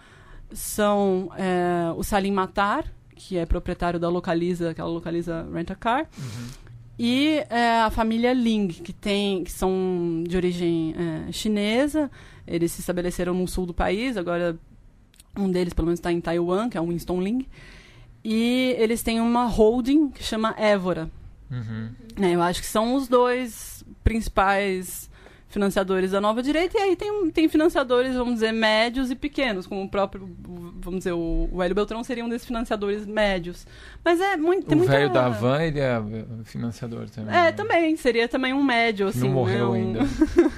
são é, o Salim Matar, que é proprietário da Localiza, aquela Localiza Rent-A-Car, e é, a família Ling, que, tem, que são de origem é, chinesa. Eles se estabeleceram no sul do país, agora um deles, pelo menos, está em Taiwan, que é o Winston Ling. E eles têm uma holding que chama Évora. Uhum. né? eu acho que são os dois principais financiadores da nova direita. E aí tem, tem financiadores, vamos dizer, médios e pequenos, como o próprio, vamos dizer, o, o Hélio Beltrão seria um desses financiadores médios. Mas é muito... O muita- velho da Van, ele é financiador também. é, né? também, seria também um médio, assim. Não morreu né? Um- ainda.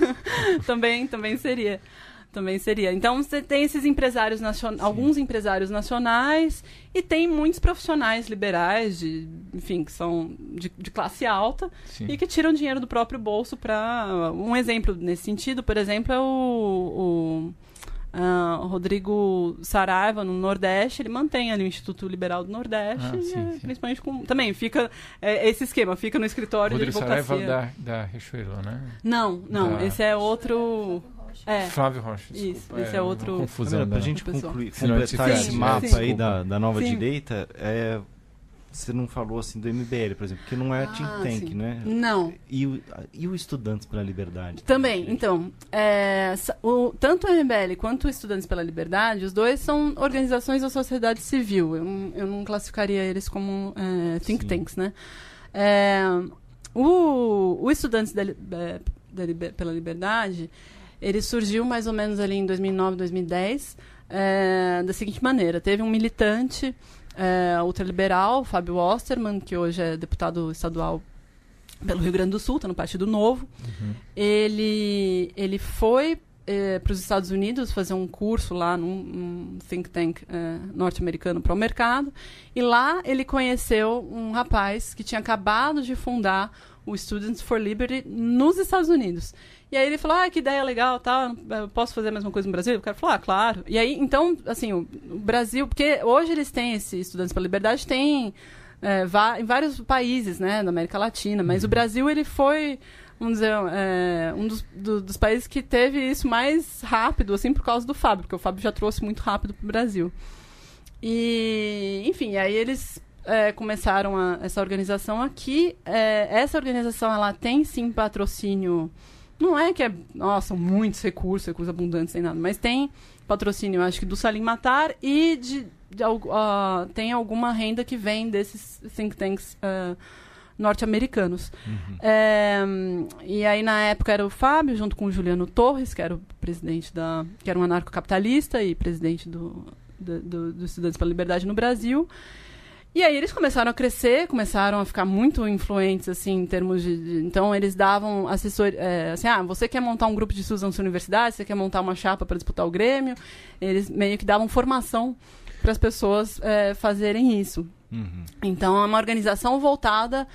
também, também seria. Também seria. Então você tem esses empresários nacionais, alguns empresários nacionais e tem muitos profissionais liberais, de, enfim, que são de, de classe alta Sim. e que tiram dinheiro do próprio bolso para. Um exemplo nesse sentido, por exemplo, é o, o, o Rodrigo Saraiva, no Nordeste, ele mantém ali o Instituto Liberal do Nordeste, Ah, sim, é, sim. principalmente com. Também fica. É, esse esquema, fica no escritório Rodrigo de advocacia. Saraiva da, da Riachuelo, né? Não, não, Da- esse é outro. É. Flávio Rocha, Isso, desculpa. esse é uma outro- Confusão Para da... a gente concluir, completar esse mapa Sim. aí da, da nova Sim. direita, é, você não falou assim do MBL, por exemplo, que não é Ah, think tank, sim. né? Não. E o, e o Estudantes pela Liberdade? Também, então, é, o- tanto o MBL quanto o Estudantes pela Liberdade, os dois são organizações da sociedade civil. Eu, não- eu não classificaria eles como é, think Sim. tanks, né? É, o, o Estudantes da é, da Liber- pela Liberdade, ele surgiu mais ou menos ali em 2009, 2010, é, da seguinte maneira. Teve um militante é, ultraliberal, Fábio Osterman, que hoje é deputado estadual pelo Rio Grande do Sul, está no Partido Novo. Uhum. Ele, ele foi para os Estados Unidos fazer um curso lá num, num think tank eh, norte-americano para o mercado. E lá ele conheceu um rapaz que tinha acabado de fundar o Students for Liberty nos Estados Unidos. E aí ele falou, ah, que ideia legal, tá, eu posso fazer a mesma coisa no Brasil? O cara falou, ah, claro. E aí, então, assim, o, Brasil, porque hoje eles têm esse Estudantes pela Liberdade, tem é, em vários países, né, da América Latina, mas o Brasil, ele foi, vamos dizer, é, um dos, do- dos países que teve isso mais rápido, assim, por causa do Fábio, porque o Fábio já trouxe muito rápido para o Brasil. E, enfim, aí eles é, começaram a- essa organização aqui. É, essa organização, ela tem, sim, patrocínio... Não é que é, nossa, muitos recursos, recursos abundantes, sem nada, mas tem patrocínio, acho que do Salim Matar e de, de ah, tem alguma renda que vem desses think tanks ah, norte-americanos. Uhum. É, e aí, na época, era o Fábio, junto com o Juliano Torres, que era o presidente da. que era um anarcocapitalista e presidente do, do, do, do Estudantes pela Liberdade no Brasil. E aí eles começaram a crescer, começaram a ficar muito influentes, assim, em termos de... de então, eles davam assessor... É, assim, ah, você quer montar um grupo de estudos na sua universidade? Você quer montar uma chapa para disputar o Grêmio? Eles meio que davam formação para as pessoas é, fazerem isso. Uhum. Então, é uma organização voltada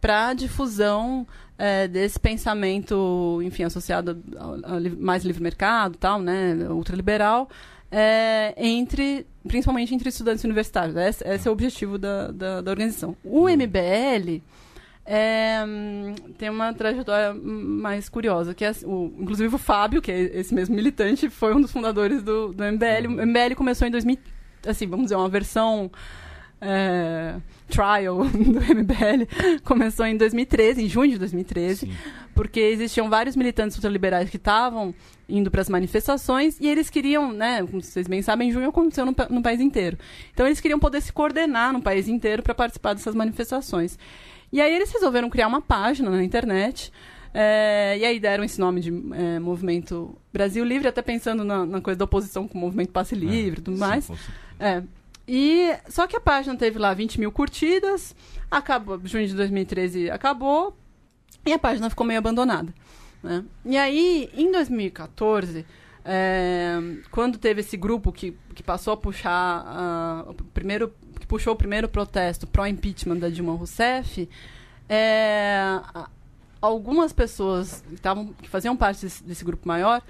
para a difusão é, desse pensamento, enfim, associado ao, ao mais livre mercado, tal, né, ultraliberal, é, entre, principalmente entre estudantes universitários. Esse, esse é o objetivo da, da, da organização. O MBL é, tem uma trajetória mais curiosa, que é, o, inclusive o Fábio, que é esse mesmo militante, foi um dos fundadores do, do MBL. O MBL começou em 2000, assim, vamos dizer, uma versão é, trial do MBL começou em 2013, em junho de 2013, Sim. porque existiam vários militantes ultraliberais que estavam indo para as manifestações e eles queriam, né, como vocês bem sabem, em junho aconteceu no, no país inteiro. Então eles queriam poder se coordenar no país inteiro para participar dessas manifestações. E aí eles resolveram criar uma página na internet. É, e aí deram esse nome de é, Movimento Brasil Livre, até pensando na, na, coisa da oposição com o Movimento Passe é, Livre e é, tudo mais. É, e só que a página teve lá 20 mil curtidas, acabou, junho de 2013 acabou, e a página ficou meio abandonada. Né? E aí, em 2014, é, quando teve esse grupo que, que passou a puxar uh, o primeiro que puxou o primeiro protesto pró impeachment da Dilma Rousseff, é, algumas pessoas que, tavam, que faziam parte desse, desse grupo maior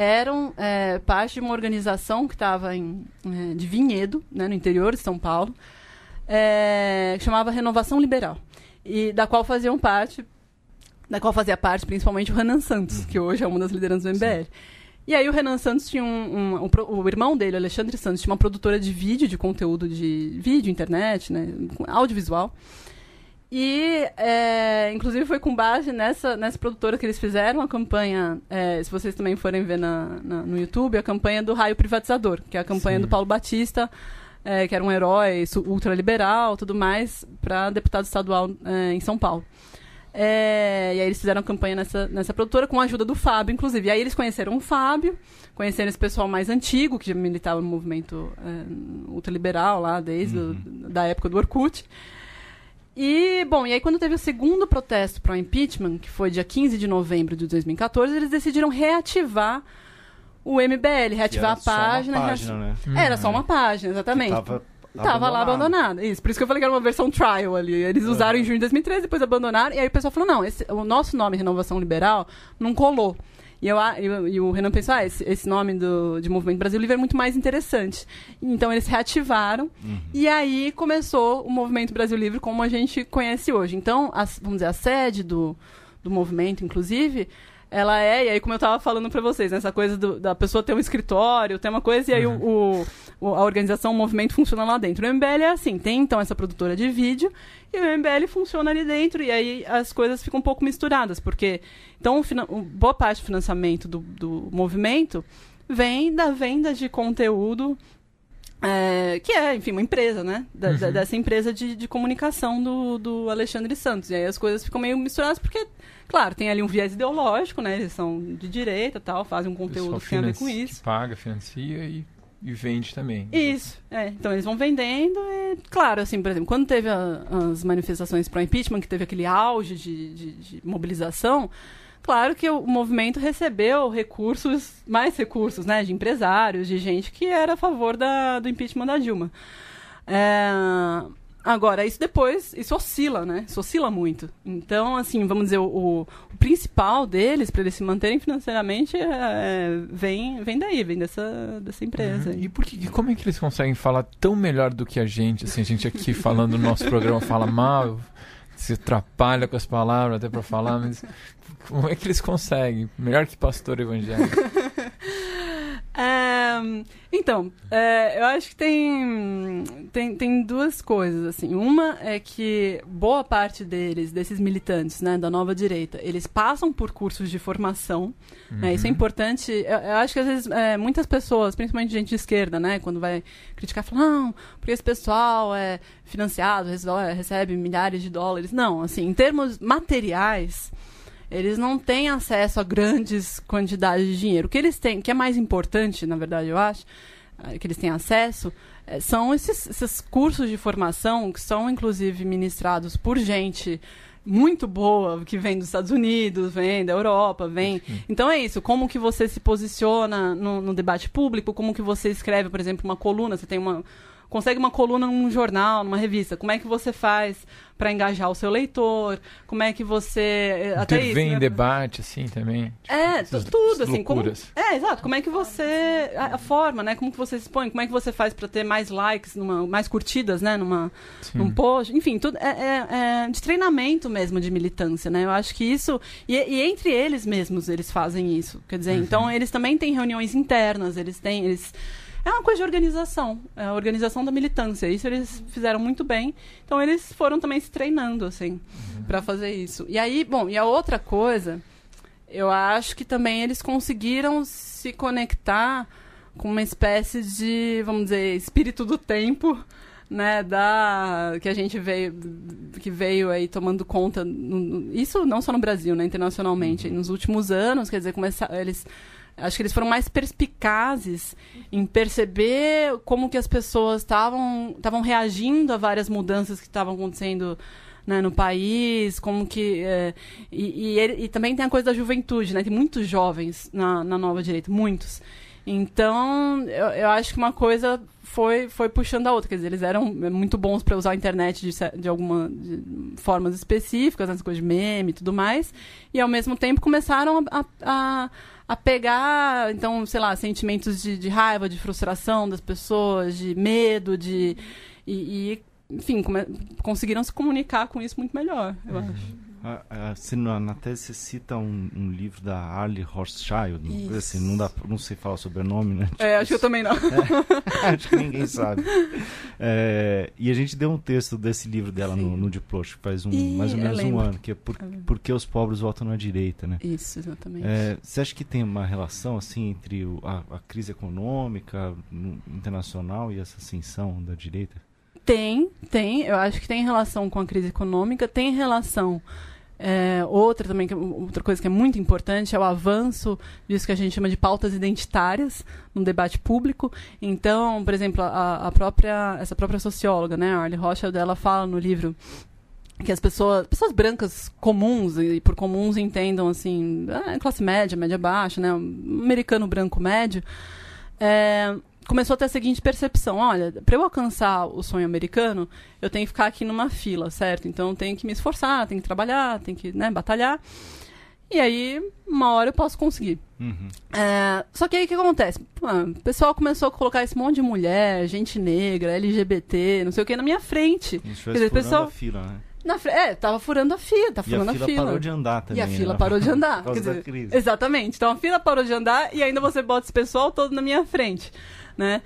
eram é, parte de uma organização que estava é, de Vinhedo, né, no interior de São Paulo, é, que chamava Renovação Liberal, e da qual faziam parte, da qual fazia parte principalmente o Renan Santos, que hoje é uma das lideranças do MBL. Sim. E aí o Renan Santos tinha um, um, um, o irmão dele, Alexandre Santos, tinha uma produtora de vídeo, de conteúdo de vídeo, internet, né, audiovisual. E, é, inclusive, foi com base nessa, nessa produtora que eles fizeram a campanha, é, se vocês também forem ver na, na, no YouTube, a campanha do Raio Privatizador, que é a campanha Sim. do Paulo Batista, é, que era um herói ultraliberal tudo mais, para deputado estadual é, em São Paulo. É, e aí eles fizeram a campanha nessa, nessa produtora com a ajuda do Fábio, inclusive. E aí eles conheceram o Fábio, conheceram esse pessoal mais antigo, que já militava no movimento é, ultraliberal lá, desde uhum. o, da época do Orkut. E, bom, e aí quando teve o segundo protesto para o impeachment, que foi dia 15 de novembro de 2014, eles decidiram reativar o MBL, reativar a página. Só página né? Era só uma página, exatamente. Que tava Tava lá abandonada. Isso, por isso que eu falei que era uma versão trial ali. Eles usaram em junho de 2013, depois abandonaram. E aí o pessoal falou: não, esse, o nosso nome Renovação Liberal não colou. E, eu, eu, e o Renan pensou, ah, esse, esse nome do, de Movimento Brasil Livre é muito mais interessante. Então eles reativaram uhum. e aí começou o Movimento Brasil Livre como a gente conhece hoje. Então, a, vamos dizer, a sede do, do movimento, inclusive, ela é, e aí como eu estava falando para vocês, né, essa coisa do, da pessoa ter um escritório, ter uma coisa, e aí uhum. o, o, a organização, o movimento funciona lá dentro. O MBL é assim, tem então essa produtora de vídeo, e o MBL funciona ali dentro, e aí as coisas ficam um pouco misturadas, porque então o, boa parte do financiamento do, do movimento vem da venda de conteúdo é, que é, enfim, uma empresa, né? Da, uhum. da, dessa empresa de, de comunicação do, do Alexandre Santos. E aí as coisas ficam meio misturadas porque Claro, tem ali um viés ideológico, né? Eles são de direita tal, fazem um conteúdo que tem a ver com isso. paga, financia e, e vende também. Isso, é. Então eles vão vendendo e, claro, assim, por exemplo, quando teve a, as manifestações para impeachment, que teve aquele auge de, de, de mobilização, claro que o movimento recebeu recursos, mais recursos, né, de empresários, de gente que era a favor da, do impeachment da Dilma. É, Agora, isso depois, isso oscila, né? Isso oscila muito. Então, assim, vamos dizer, o, o principal deles, para eles se manterem financeiramente, é, é, vem, vem daí, vem dessa, dessa empresa. Uhum. E por que, como é que eles conseguem falar tão melhor do que a gente? Assim, a gente aqui falando no nosso programa fala mal, se atrapalha com as palavras até para falar, mas como é que eles conseguem? Melhor que pastor evangélico. Então, é, eu acho que tem, tem, tem duas coisas, assim. Uma é que boa parte deles, desses militantes, né, da nova direita, eles passam por cursos de formação. Uhum. Né, isso é uhum. importante. Eu, eu, acho que às vezes é, muitas pessoas, principalmente gente de esquerda, né, quando vai criticar, falam, não, porque esse pessoal é financiado, recebe milhares de dólares. Não, assim, em termos materiais eles não têm acesso a grandes quantidades de dinheiro. O que eles têm, que é mais importante, na verdade, eu acho, eh, que eles têm acesso, é, são esses, esses cursos de formação que são, inclusive, ministrados por gente muito boa que vem dos Estados Unidos, vem da Europa, vem. Então é isso. Como que você se posiciona no, no debate público? Como que você escreve, por exemplo, uma coluna? Você tem uma consegue uma coluna num jornal, numa revista. Como é que você faz para engajar o seu leitor? Como é que você eh, até isso, né? em debate assim também? Tipo, é, tudo assim, como, É, exato. Como é que você a, a, forma, né? Como que você se expõe? Como é que você faz para ter mais likes, numa, mais curtidas, né, numa num post? Enfim, tudo é, é, é, de treinamento mesmo de militância, né? Eu acho que isso e, e entre eles mesmos eles fazem isso. Quer dizer, uhum. então eles também têm reuniões internas, eles têm eles é uma coisa de organização, é a organização da militância. Isso eles fizeram muito bem. Então eles foram também se treinando assim uhum. para fazer isso. E aí, bom, e a outra coisa, eu acho que também eles conseguiram se conectar com uma espécie de, vamos dizer, espírito do tempo, né, da que a gente veio que veio aí tomando conta no, isso não só no Brasil, né, internacionalmente, uhum. nos últimos anos, quer dizer, começar eles acho que eles foram mais perspicazes em perceber como que as pessoas estavam reagindo a várias mudanças que estavam acontecendo né, no país, como que é, e, e, e, também tem a coisa da juventude, né? Tem muitos jovens na, na nova direita, muitos. Então, eu, eu acho que uma coisa foi, foi puxando a outra. Quer dizer, eles eram muito bons para usar a internet de, de alguma de formas específicas, né, as coisas de meme e tudo mais. E, ao mesmo tempo, começaram a, a, a pegar, então, sei lá, sentimentos de, de, raiva, de frustração das pessoas, de medo, de. E, e enfim, come, conseguiram se comunicar com isso muito melhor, eu uhum. acho. Assim, na, na tese você cita um, um, livro da Arlie Hochschild, assim, não, dá, não sei falar o nome, né? Tipo, é, acho que eu também não. É, acho que ninguém sabe. É, e a gente deu um texto desse livro dela no, no Diplosh, faz um, mais ou menos um ano, que é por, Porque os Pobres Votam na Direita, né? Isso, exatamente. É, você acha que tem uma relação, assim, entre o, a, a crise econômica internacional e essa ascensão da direita? Tem, tem. Eu acho que tem relação com a crise econômica, tem relação é, outra também, outra coisa que é muito importante é o avanço disso que a gente chama de pautas identitárias no debate público. Então, por exemplo, a, a própria, essa própria socióloga, né, Arlie Rothschild, ela fala no livro que as pessoas, pessoas brancas comuns, e por comuns entendam assim, classe média, média baixa, né, americano branco médio, é, começou a ter a seguinte percepção: olha, para eu alcançar o sonho americano, eu tenho que ficar aqui numa fila, certo? Então eu tenho que me esforçar, tenho que trabalhar, tenho que né, batalhar. E aí, uma hora eu posso conseguir. Uhum. É, só que aí o que acontece? o pessoal começou a colocar esse monte de mulher, gente negra, LGBT, não sei o que, na minha frente. Isso Quer dizer, pessoal. Fila, né? Na, é, tava furando a fila, tá furando a fila. a fila. parou de andar também. E a fila né? parou de andar. Por causa dizer, da crise. Exatamente. Então a fila parou de andar e ainda você bota esse pessoal todo na minha frente né?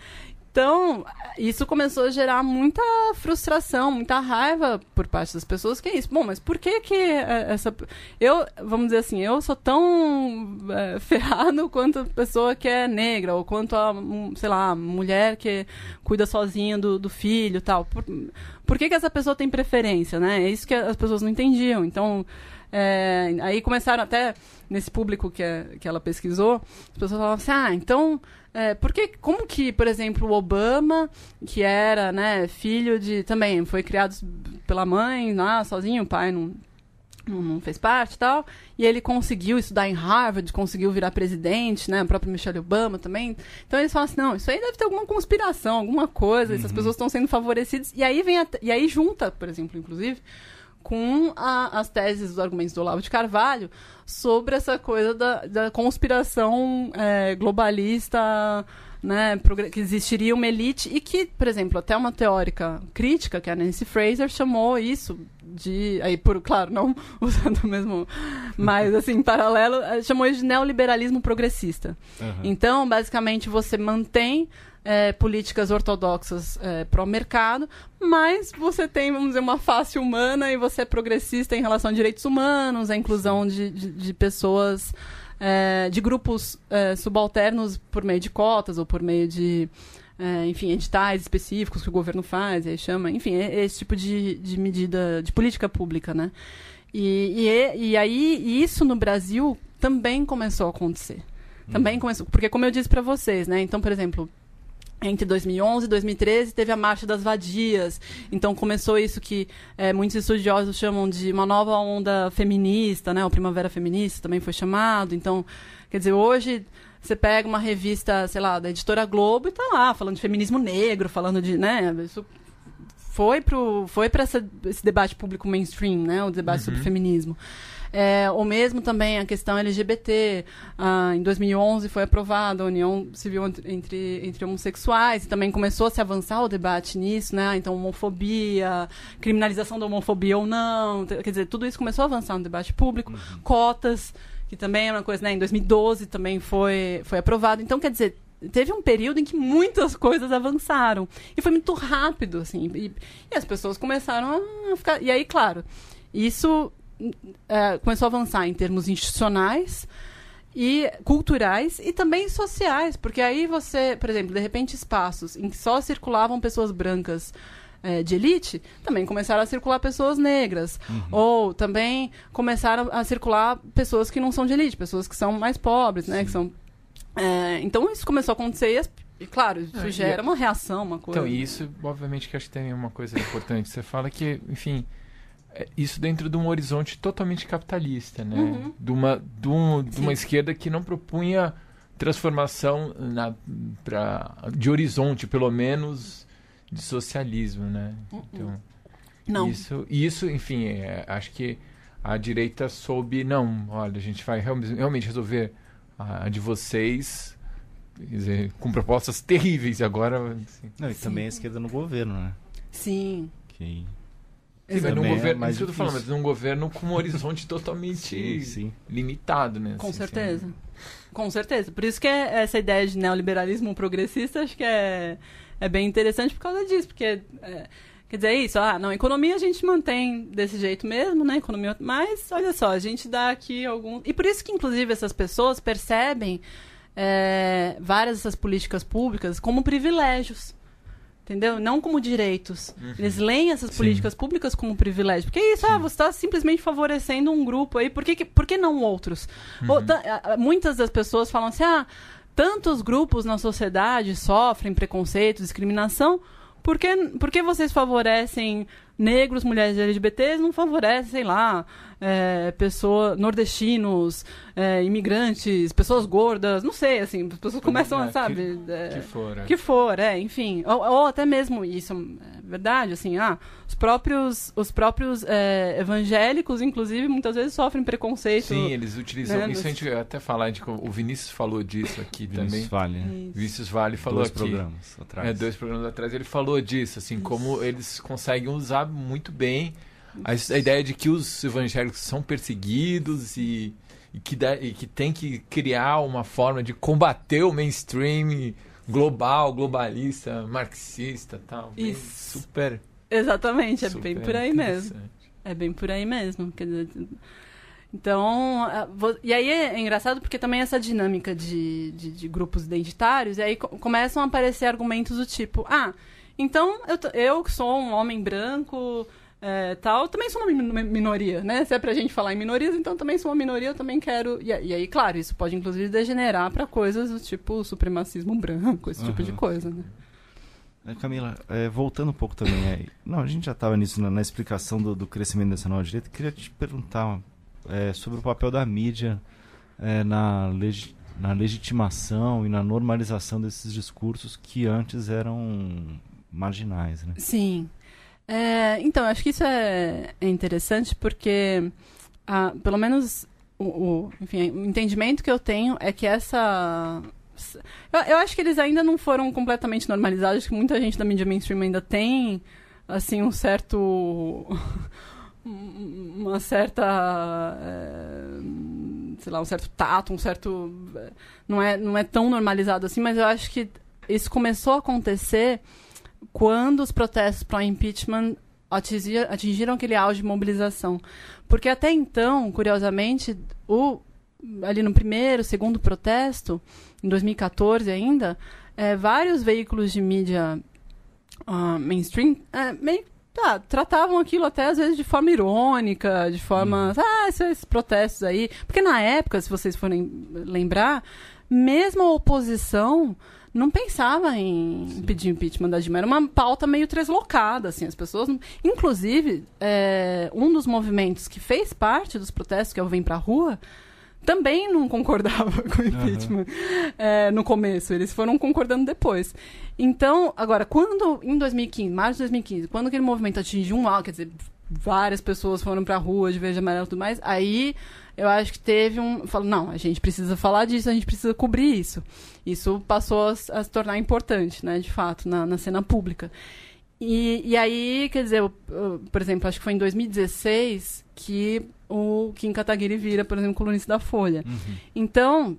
Então, isso começou a gerar muita frustração, muita raiva por parte das pessoas, que é isso. Bom, mas por que que é, essa... Eu, vamos dizer assim, eu sou tão é, ferrado quanto a pessoa que é negra, ou quanto a, sei lá, mulher que cuida sozinha do, do filho tal. Por, por que que essa pessoa tem preferência, né? É isso que as pessoas não entendiam. Então, é, aí começaram até, nesse público que, é, que ela pesquisou, as pessoas falavam assim, ah, então é, porque como que, por exemplo, o Obama, que era, né, filho de também foi criado pela mãe, lá, sozinho, o pai não, não, fez parte, e tal, e ele conseguiu estudar em Harvard, conseguiu virar presidente, né, o próprio Michelle Obama também. Então eles falam assim, não, isso aí deve ter alguma conspiração, alguma coisa, uhum. essas pessoas estão sendo favorecidas. E aí vem a, e aí junta, por exemplo, inclusive, com a, as teses, os argumentos do Olavo de Carvalho sobre essa coisa da, da conspiração é, globalista, né, que existiria uma elite e que, por exemplo, até uma teórica crítica, que é a Nancy Fraser, chamou isso de, aí por, claro, não usando o mesmo, mas assim, em paralelo, eh, chamou isso de neoliberalismo progressista. Uhum. Então, basicamente, você mantém é, políticas ortodoxas é, pró-mercado, mas você tem, vamos dizer, uma face humana e você é progressista em relação a direitos humanos, a inclusão de, de, de pessoas, é, de grupos é, subalternos por meio de cotas ou por meio de, é, enfim, editais específicos que o governo faz, aí chama, enfim, é esse tipo de, de medida, de política pública, né? E, e, e aí, isso no Brasil também começou a acontecer. Também uhum. começou, porque como eu disse para vocês, né? Então, por exemplo, entre 2011 e 2013 teve a Marcha das Vadias. Então começou isso que é, muitos estudiosos chamam de uma nova onda feminista, né? O Primavera Feminista também foi chamado. Então, quer dizer, hoje você pega uma revista, sei lá, da editora Globo e tá lá falando de feminismo negro, falando de, né? Isso foi pro foi para esse debate público mainstream, né? O debate Uhum. sobre feminismo. É, ou mesmo também a questão LGBT. Ah, em 2011 foi aprovada a união civil entre, entre, homossexuais e também começou a se avançar o debate nisso, né? Então, homofobia, criminalização da homofobia ou não. Quer dizer, tudo isso começou a avançar no debate público. Cotas, que também é uma coisa, né? Em 2012 também foi, foi aprovado. Então, quer dizer, teve um período em que muitas coisas avançaram. E foi muito rápido, assim. E, e as pessoas começaram a ficar. E aí, claro, isso é, começou a avançar em termos institucionais e culturais e também sociais, porque aí você, por exemplo, de repente espaços em que só circulavam pessoas brancas é, de elite, também começaram a circular pessoas negras, ou também começaram a circular pessoas que não são de elite, pessoas que são mais pobres, né, que são é, então isso começou a acontecer e, as- e, claro, isso Ah, e gera a- uma reação, uma coisa. Então, e isso, obviamente, que acho que tem uma coisa importante. Você fala que, enfim, é isso dentro de um horizonte totalmente capitalista, né? Uhum. De, uma, de, um- de uma esquerda que não propunha transformação na, pra, de horizonte, pelo menos de socialismo, né? Então, Uhum. Não. Isso, isso enfim, é, acho que a direita soube, não, olha, a gente vai real- realmente resolver a, a de vocês, dizer, com propostas terríveis agora. assim. Não, e Sim. também a esquerda no governo, né? Sim. Que... Sim, mas num é governo, mais isso que eu tô falando, mas num governo com um horizonte totalmente Sim, sim. limitado, né? Com assim, certeza. sem- Com certeza. Por isso que é- essa ideia de neoliberalismo progressista acho que é, é bem interessante por causa disso. Porque, é, quer dizer, é isso. Ah, não, economia a gente mantém desse jeito mesmo, né? Economia, mas, olha só, a gente dá aqui algum... E por isso que, inclusive, essas pessoas percebem é, várias dessas políticas públicas como privilégios. Entendeu? Não como direitos. Eles leem essas Sim. políticas públicas como privilégio. Porque isso, ah, você está simplesmente favorecendo um grupo aí. Por que, que- por que não outros? Ou a- muitas das pessoas falam assim: ah, tantos grupos na sociedade sofrem preconceito, discriminação. Por que, por que vocês favorecem negros, mulheres LGBTs, não favorecem, sei lá, é, pessoas nordestinos, é, imigrantes, pessoas gordas, não sei, assim, as pessoas começam a, É, sabe, é, Que for. é. que for, é, enfim, ou, ou até mesmo isso é verdade, assim, ah, os próprios, os próprios é, evangélicos, inclusive, muitas vezes sofrem preconceito. Sim, eles utilizam. né, Isso a gente vai até falar, o Vinícius falou disso aqui também. Vinícius Vale, né? Isso. Vinícius Vale falou Dois aqui. programas atrás. É, dois programas atrás ele falou disso, assim, como eles conseguem usar muito bem a, a ideia de que os evangélicos são perseguidos e, e, que dá- e que tem que criar uma forma de combater o mainstream global, globalista, marxista tal. Isso. Super. Exatamente, é super bem por aí mesmo. É bem por aí mesmo. Quer dizer, então, a- vo- e aí é engraçado porque também essa dinâmica de, de, de grupos identitários, e aí co- começam a aparecer argumentos do tipo, ah, então eu, eu que sou um homem branco, é, tal, também sou uma min- minoria, né? Se é pra gente falar em minorias, então também sou uma minoria, eu também quero. E, e aí, claro, isso pode inclusive degenerar pra coisas do tipo supremacismo branco, esse tipo de coisa, né? É, Camila, é, voltando um pouco também, é, não, a gente já estava nisso na, na explicação do, do crescimento dessa nova direita. Queria te perguntar é, sobre o papel da mídia é, na, legi- na legitimação e na normalização desses discursos que antes eram marginais, né? Sim. É, então, acho que isso é, é interessante porque, ah, pelo menos, o, o- enfim, o entendimento que eu tenho é que essa. Eu, eu acho que eles ainda não foram completamente normalizados, acho que muita gente da mídia mainstream ainda tem, assim, um certo. uma certa. é, sei lá, um certo tato, um certo. Não é, não é tão normalizado assim, mas eu acho que isso começou a acontecer quando os protestos pro impeachment atingir- atingiram aquele auge de mobilização. Porque até então, curiosamente, o, ali no primeiro, segundo protesto, em 2014 ainda, eh, vários veículos de mídia ah, mainstream eh, meio tá, tratavam aquilo até às vezes de forma irônica, de forma. Ah, esses, esses protestos aí. Porque na época, se vocês forem lembrar, mesmo a oposição não pensava em pedir impeachment da Dilma. Era uma pauta meio translocada, assim. As pessoas... não- Inclusive, é, um dos movimentos que fez parte dos protestos, que é o Vem Pra Rua, também não concordava com o impeachment é, no começo. Eles foram concordando depois. Então, agora, quando, em 2015, março de 2015, quando aquele movimento atingiu um alto, quer dizer, várias pessoas foram pra rua de verde e amarelo e tudo mais, aí eu acho que teve um. Falou, não, a gente precisa falar disso, a gente precisa cobrir isso. Isso passou a, se- a se tornar importante, né, de fato, na, na cena pública. E, e aí, quer dizer, eu- eu, por exemplo, acho que foi em 2016 que o Kim Kataguiri vira, por exemplo, colunista da Folha. Uhum. Então,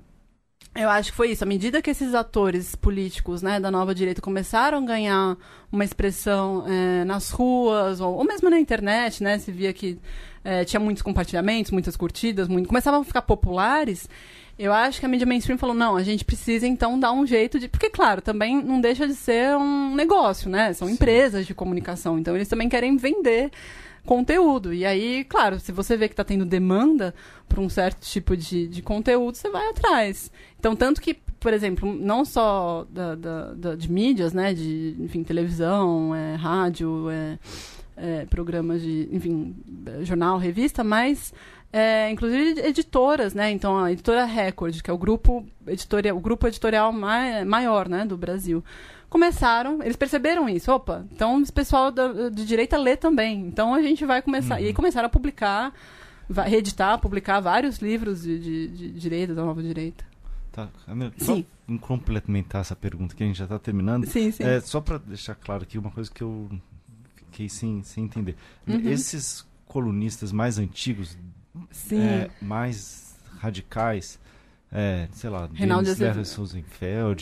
eu acho que foi isso. À medida que esses atores políticos né, da nova direita começaram a ganhar uma expressão eh, nas ruas, ou, ou mesmo na internet, né? Se via que eh, tinha muitos compartilhamentos, muitas curtidas, muito, começavam a ficar populares. Eu acho que a mídia mainstream falou, não, a gente precisa então dar um jeito de. Porque, claro, também não deixa de ser um negócio, né? São Sim. empresas de comunicação. Então eles também querem vender conteúdo. E aí, claro, se você vê que está tendo demanda por um certo tipo de, de conteúdo, você vai atrás. Então, tanto que, por exemplo, não só da, da- da- de mídias, né? De, enfim, televisão, é, rádio, é, é, programas de, enfim, jornal, revista, mas é, inclusive editoras, né? Então a editora Record, que é o grupo editorial, o grupo editorial mai, maior, né, do Brasil, começaram, eles perceberam isso. Opa, então esse pessoal da, de direita lê também. Então a gente vai começar. Uhum. E aí começaram a publicar, reeditar, publicar vários livros de, de, de direita, da nova direita. Tá, Camila, Sim. só em complementar essa pergunta que a gente já está terminando. Sim, sim. É, só para deixar claro aqui uma coisa que eu fiquei sem, sem entender. Uhum. Esses colunistas mais antigos, é, mais radicais, é, sei lá, Reinaldo Denis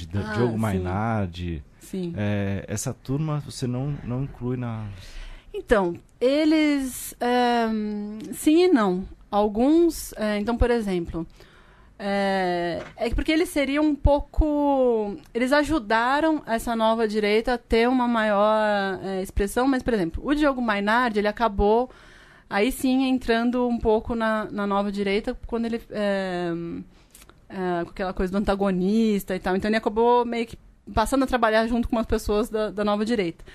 Da- Ah, Diogo. Mainardi, sim. é, essa turma você não, não inclui na... Então, eles. é, sim e não. Alguns. é, então, por exemplo. É, é que porque eles seriam um pouco. Eles ajudaram essa nova direita a ter uma maior é, expressão, mas, por exemplo, o Diogo Mainardi, ele acabou. Aí sim entrando um pouco na, na nova direita quando ele. com aquela coisa do antagonista e tal. Então ele acabou meio que passando a trabalhar junto com umas pessoas da, da nova direita.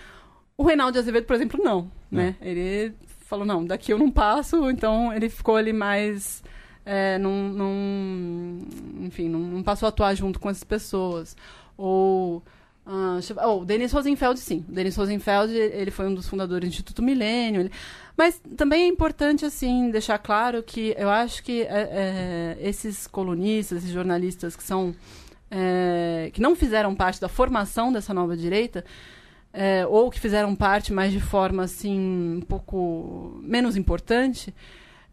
O Reinaldo de Azevedo, por exemplo, não, né? Ele falou, não, daqui eu não passo, então ele ficou ali mais... É, não, não, enfim, não, não passou a atuar junto com essas pessoas. Ou... ah, oh, o Denis Rosenfeld, sim. O Denis Rosenfeld, ele foi um dos fundadores do Instituto Milênio. ele- Mas também é importante, assim, deixar claro que eu acho que é, é, esses colunistas, esses jornalistas que são... é, que não fizeram parte da formação dessa nova direita, é, ou que fizeram parte mais de forma assim um pouco menos importante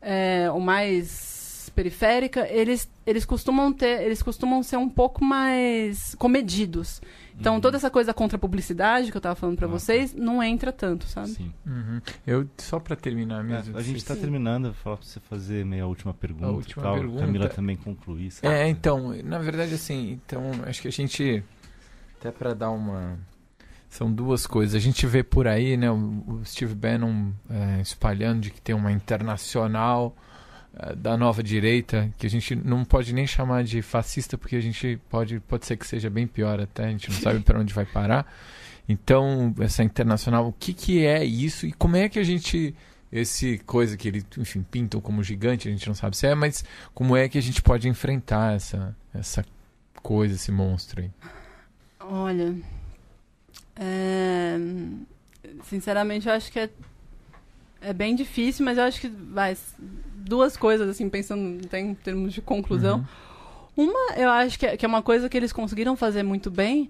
é, ou mais periférica eles eles costumam ter eles costumam ser um pouco mais comedidos então Uhum. toda essa coisa contra a publicidade que eu estava falando para Ah, tá. vocês não entra tanto sabe Sim. Uhum. Eu, só para terminar É, mesmo. a gente está terminando, eu vou falar para você fazer meia última pergunta. A e última tal. pergunta. Camila também concluir. sabe? É, então, na verdade, assim, então, acho que a gente, até para dar uma. São duas coisas. A gente vê por aí, né, o, Steve Bannon é, espalhando de que tem uma internacional é, da nova direita, que a gente não pode nem chamar de fascista, porque a gente pode, pode ser que seja bem pior até, a gente não sabe para onde vai parar. Então, essa internacional, o que, que é isso e como é que a gente. Esse coisa que ele, enfim, pintam como gigante, a gente não sabe se é, mas como é que a gente pode enfrentar essa, essa coisa, esse monstro aí? olha é, sinceramente eu acho que é é bem difícil mas eu acho que vai duas coisas assim pensando em termos de conclusão Uhum. Uma, eu acho que é, que é uma coisa que eles conseguiram fazer muito bem,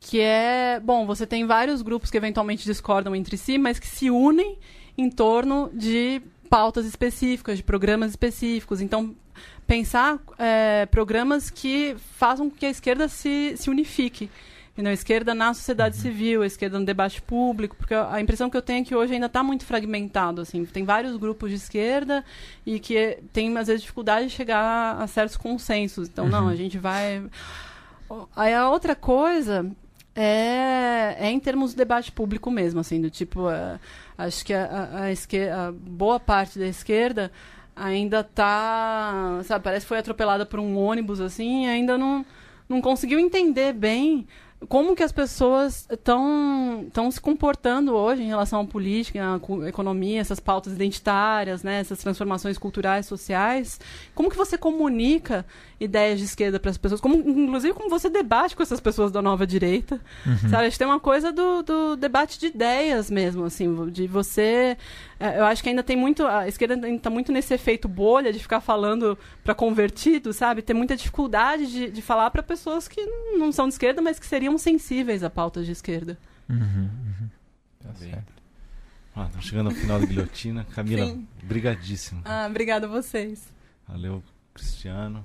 que é, bom, você tem vários grupos que eventualmente discordam entre si, mas que se unem em torno de pautas específicas, de programas específicos. Então, pensar é, programas que façam com que a esquerda se, se unifique. Entendeu? A esquerda na sociedade civil, a esquerda no debate público, porque a impressão que eu tenho é que hoje ainda está muito fragmentado. Assim. Tem vários grupos de esquerda e que tem, às vezes, dificuldade de chegar a certos consensos. Então, não, Uhum. a gente vai. Aí a outra coisa é, é em termos de debate público mesmo, assim, do tipo, é, acho que a, a, a esquerda, a boa parte da esquerda ainda tá, sabe, parece que foi atropelada por um ônibus, assim, e ainda não, não conseguiu entender bem como que as pessoas estão se comportando hoje em relação à política, à economia, essas pautas identitárias, né, essas transformações culturais, sociais. Como que você comunica ideias de esquerda para as pessoas? Como, inclusive, como você debate com essas pessoas da nova direita? Uhum. Sabe, a gente tem uma coisa do, do debate de ideias mesmo, assim, de você... É, eu acho que ainda tem muito... A esquerda ainda está muito nesse efeito bolha de ficar falando para convertidos, sabe? Tem muita dificuldade de, de falar para pessoas que não são de esquerda, mas que seriam sensíveis a pautas de esquerda. Uhum, uhum. Tá certo. Ah, estamos chegando ao final da guilhotina. Camila, Sim. brigadíssimo. Ah, obrigada a vocês. Valeu, Cristiano.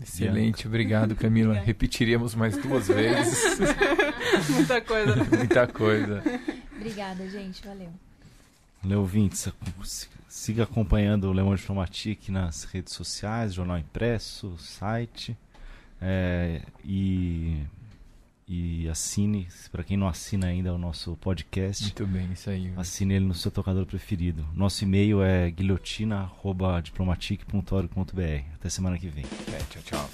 Excelente, obrigado, Camila. Repetiríamos mais duas vezes. Muita coisa. Muita coisa. Obrigada, gente. Valeu. Valeu, ouvintes. Siga acompanhando o Le Monde Diplomatique nas redes sociais, jornal impresso, site. É, e e assine, para quem não assina ainda o nosso podcast. Muito bem, isso aí. Assine ele no seu tocador preferido. Nosso e-mail é guilhotina.diplomatique.org.br. Até semana que vem. É, tchau, tchau.